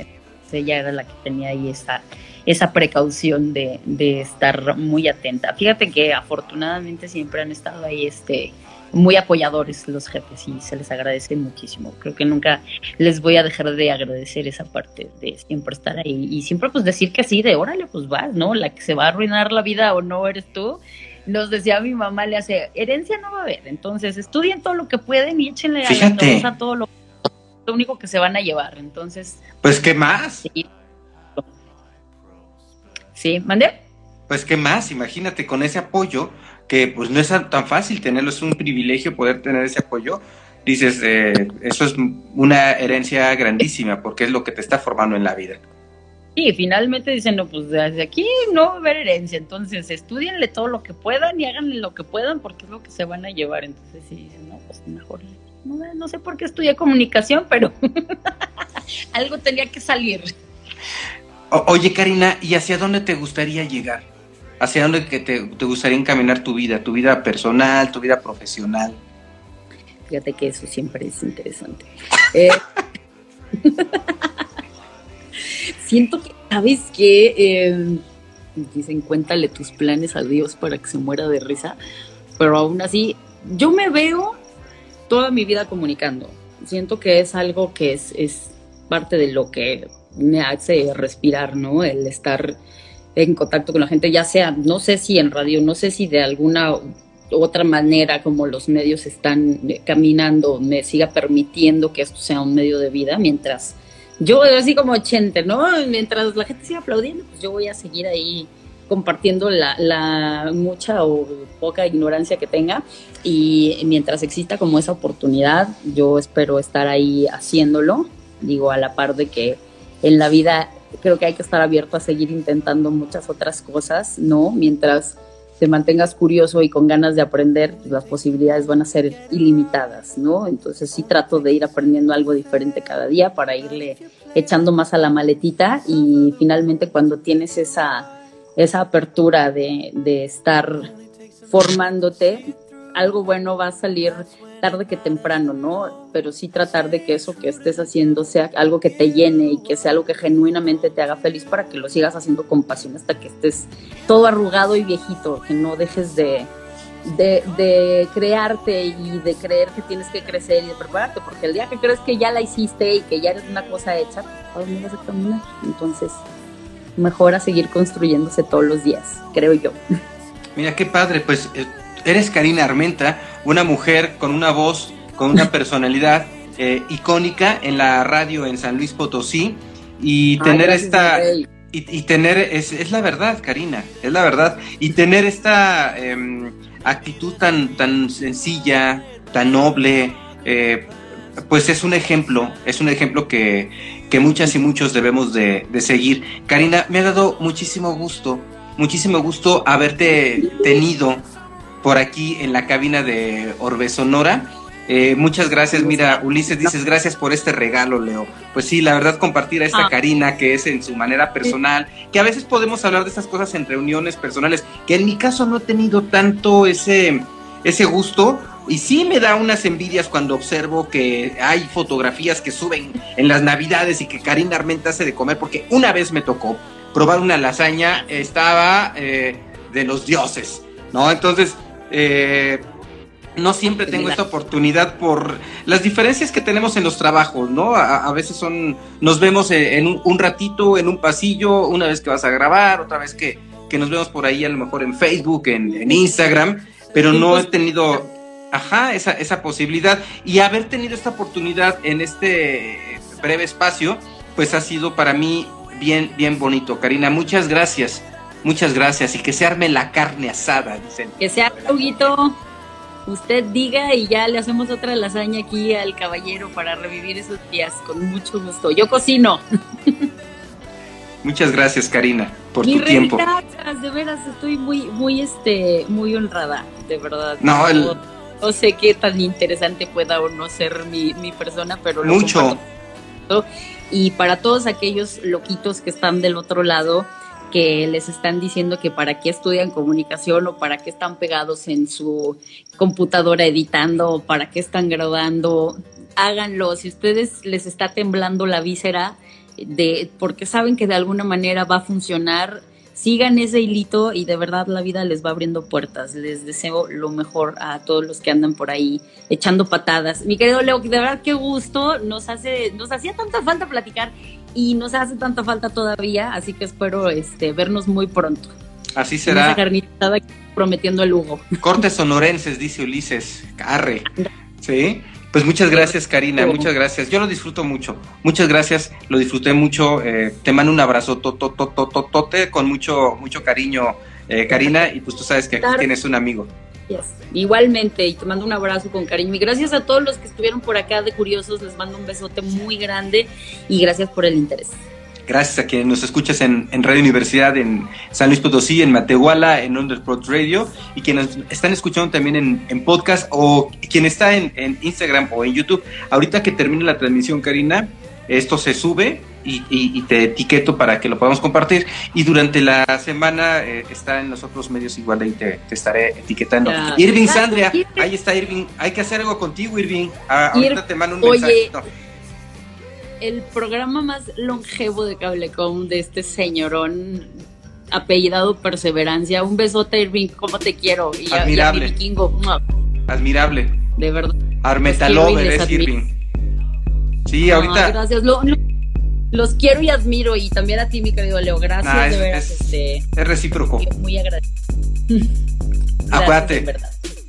ella era la que tenía ahí esa, esa precaución de, estar muy atenta. Fíjate que afortunadamente siempre han estado ahí este, muy apoyadores los jefes y se les agradece muchísimo. Creo que nunca les voy a dejar de agradecer esa parte de siempre estar ahí y siempre pues decir que sí, de órale, pues vas, ¿no? La que se va a arruinar la vida o no eres tú. Nos decía mi mamá, le hace, herencia no va a haber, entonces estudien todo lo que pueden y échenle a a todo lo lo único que se van a llevar. Entonces. Pues, ¿qué más? Sí. Sí, ¿mandé? Pues, ¿qué más? Imagínate con ese apoyo, que pues no es tan fácil tenerlo, es un privilegio poder tener ese apoyo. Dices, eh, eso es una herencia grandísima porque es lo que te está formando en la vida. Sí, finalmente dicen, no, pues desde aquí no va a haber herencia, entonces estudienle todo lo que puedan y háganle lo que puedan porque es lo que se van a llevar. Entonces, sí, dicen, no, pues mejor no, sé por qué estudié comunicación, pero algo tenía que salir. oye, Karina, ¿y hacia dónde te gustaría llegar? ¿Hacia dónde te, te, gustaría encaminar tu vida? ¿Tu vida personal, tu vida profesional? Fíjate que eso siempre es interesante. Eh, siento que, ¿sabes qué? Eh, dicen, cuéntale tus planes a Dios para que se muera de risa, pero aún así, yo me veo toda mi vida comunicando. Siento que es algo que es, es parte de lo que me hace respirar, ¿no? El estar en contacto con la gente, ya sea, no sé si en radio, no sé si de alguna otra manera como los medios están caminando me siga permitiendo que esto sea un medio de vida mientras yo así como ochente, ¿no? Mientras la gente siga aplaudiendo, pues yo voy a seguir ahí compartiendo la, mucha o poca ignorancia que tenga y mientras exista como esa oportunidad, yo espero estar ahí haciéndolo, digo, a la par de que en la vida creo que hay que estar abierto a seguir intentando muchas otras cosas, ¿no? Mientras te mantengas curioso y con ganas de aprender, las posibilidades van a ser ilimitadas, ¿no? Entonces sí trato de ir aprendiendo algo diferente cada día para irle echando más a la maletita y finalmente cuando tienes esa esa apertura de, estar formándote, algo bueno va a salir tarde que temprano, ¿no? Pero sí tratar de que eso que estés haciendo sea algo que te llene y que sea algo que genuinamente te haga feliz para que lo sigas haciendo con pasión hasta que estés todo arrugado y viejito, que no dejes de, de, crearte y de creer que tienes que crecer y de prepararte, porque el día que crees que ya la hiciste y que ya eres una cosa hecha, ¿a dónde vas a caminar? Entonces, mejor a seguir construyéndose todos los días, creo yo. Mira qué padre, pues eh, eres Karina Armenta, una mujer con una voz, con una personalidad eh, icónica en la radio en San Luis Potosí y tener esta... Y, tener, es, es, la verdad, Karina, es la verdad. Y tener esta em, actitud tan, tan sencilla, tan noble, eh, pues es un ejemplo, es un ejemplo que, que muchas y muchos debemos de, seguir. Karina, me ha dado muchísimo gusto, muchísimo gusto haberte tenido por aquí en la cabina de Orbe Sonora. Eh, muchas gracias, mira, Ulises dices gracias por este regalo, Leo. Pues sí, la verdad compartir a esta ah. Karina que es en su manera personal, que a veces podemos hablar de estas cosas en reuniones personales, que en mi caso no he tenido tanto ese, ese gusto. Y sí me da unas envidias cuando observo que hay fotografías que suben en las navidades y que Karina Armenta hace de comer, porque una vez me tocó probar una lasaña, estaba eh, de los dioses, ¿no? Entonces, eh, no siempre tengo esta oportunidad por las diferencias que tenemos en los trabajos, ¿no? A, veces son, nos vemos en un, ratito, en un pasillo, una vez que vas a grabar, otra vez que, que nos vemos por ahí a lo mejor en Facebook, en, Instagram, pero no he tenido, ajá, esa, esa posibilidad. Y haber tenido esta oportunidad en este breve espacio, pues ha sido para mí bien, bien bonito. Karina, muchas gracias. Muchas gracias y que se arme la carne asada, dicen. Que sea, Huguito usted diga y ya le hacemos otra lasaña aquí al caballero para revivir esos días con mucho gusto. Yo cocino. Muchas gracias, Karina, por tu tiempo. De veras, estoy muy, muy, este, muy honrada, de verdad. No, no, sé qué tan interesante pueda o no ser mi, mi persona, pero mucho. Y para todos aquellos loquitos que están del otro lado, que les están diciendo que para qué estudian comunicación o para qué están pegados en su computadora editando o para qué están grabando, háganlo. Si ustedes les está temblando la víscera de porque saben que de alguna manera va a funcionar, sigan ese hilito y de verdad la vida les va abriendo puertas. Les deseo lo mejor a todos los que andan por ahí echando patadas. Mi querido Leo, de verdad qué gusto, nos hace nos hacía tanta falta platicar y nos hace tanta falta todavía, así que espero este, vernos muy pronto. Así será. Esa prometiendo el Hugo. Cortes sonorenses, dice Ulises. Carre. Sí. Pues muchas gracias, Karina, muchas gracias. Yo lo disfruto mucho. Muchas gracias, lo disfruté mucho. Eh, te mando un abrazo tototototote con mucho, mucho cariño, eh, Karina, y pues tú sabes que aquí tienes un amigo. Igualmente, y te mando un abrazo con cariño. Y gracias a todos los que estuvieron por acá de Curiosos, les mando un besote muy grande y gracias por el interés. Gracias a quien nos escuchas en, Radio Universidad, en San Luis Potosí, en Matehuala, en Underprod Radio, y quienes están escuchando también en, podcast o quien está en Instagram o en YouTube. Ahorita que termine la transmisión, Karina, esto se sube y, te etiqueto para que lo podamos compartir. Y durante la semana eh, está en los otros medios igual ahí te, estaré etiquetando. Irving Sandria, ahí está Irving. Hay que hacer algo contigo, Irving. Ah, ahorita te mando un oye, El programa más longevo de Cablecom de este señorón apellidado Perseverancia. Un besote, Irving, ¿cómo te quiero? Y Admirable. Admirable. De verdad. Armetalover es Irving. Sí, ahorita. Gracias. Los quiero y admiro y también a ti, mi querido Leo. Gracias, ah, de veras. Es, este, es recíproco. Muy agradecido. Acuérdate.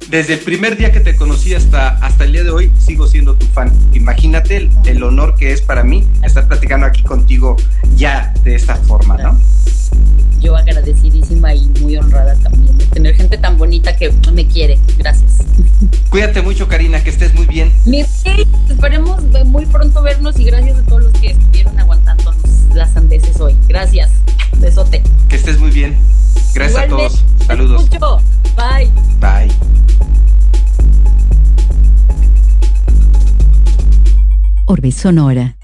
Desde el primer día que te conocí hasta, hasta el día de hoy, sigo siendo tu fan. Imagínate el, honor que es para mí estar platicando aquí contigo ya de esta forma, ¿no? Yo agradecidísima y muy honrada también de tener gente tan bonita que me quiere. Gracias. Cuídate mucho, Karina, que estés muy bien. esperemos muy pronto vernos y gracias a todos los que estuvieron aguantándonos las andeses hoy. Gracias. Besote. Que estés muy bien. Gracias a todos. Saludos. Bye. Bye. Orbe Sonora.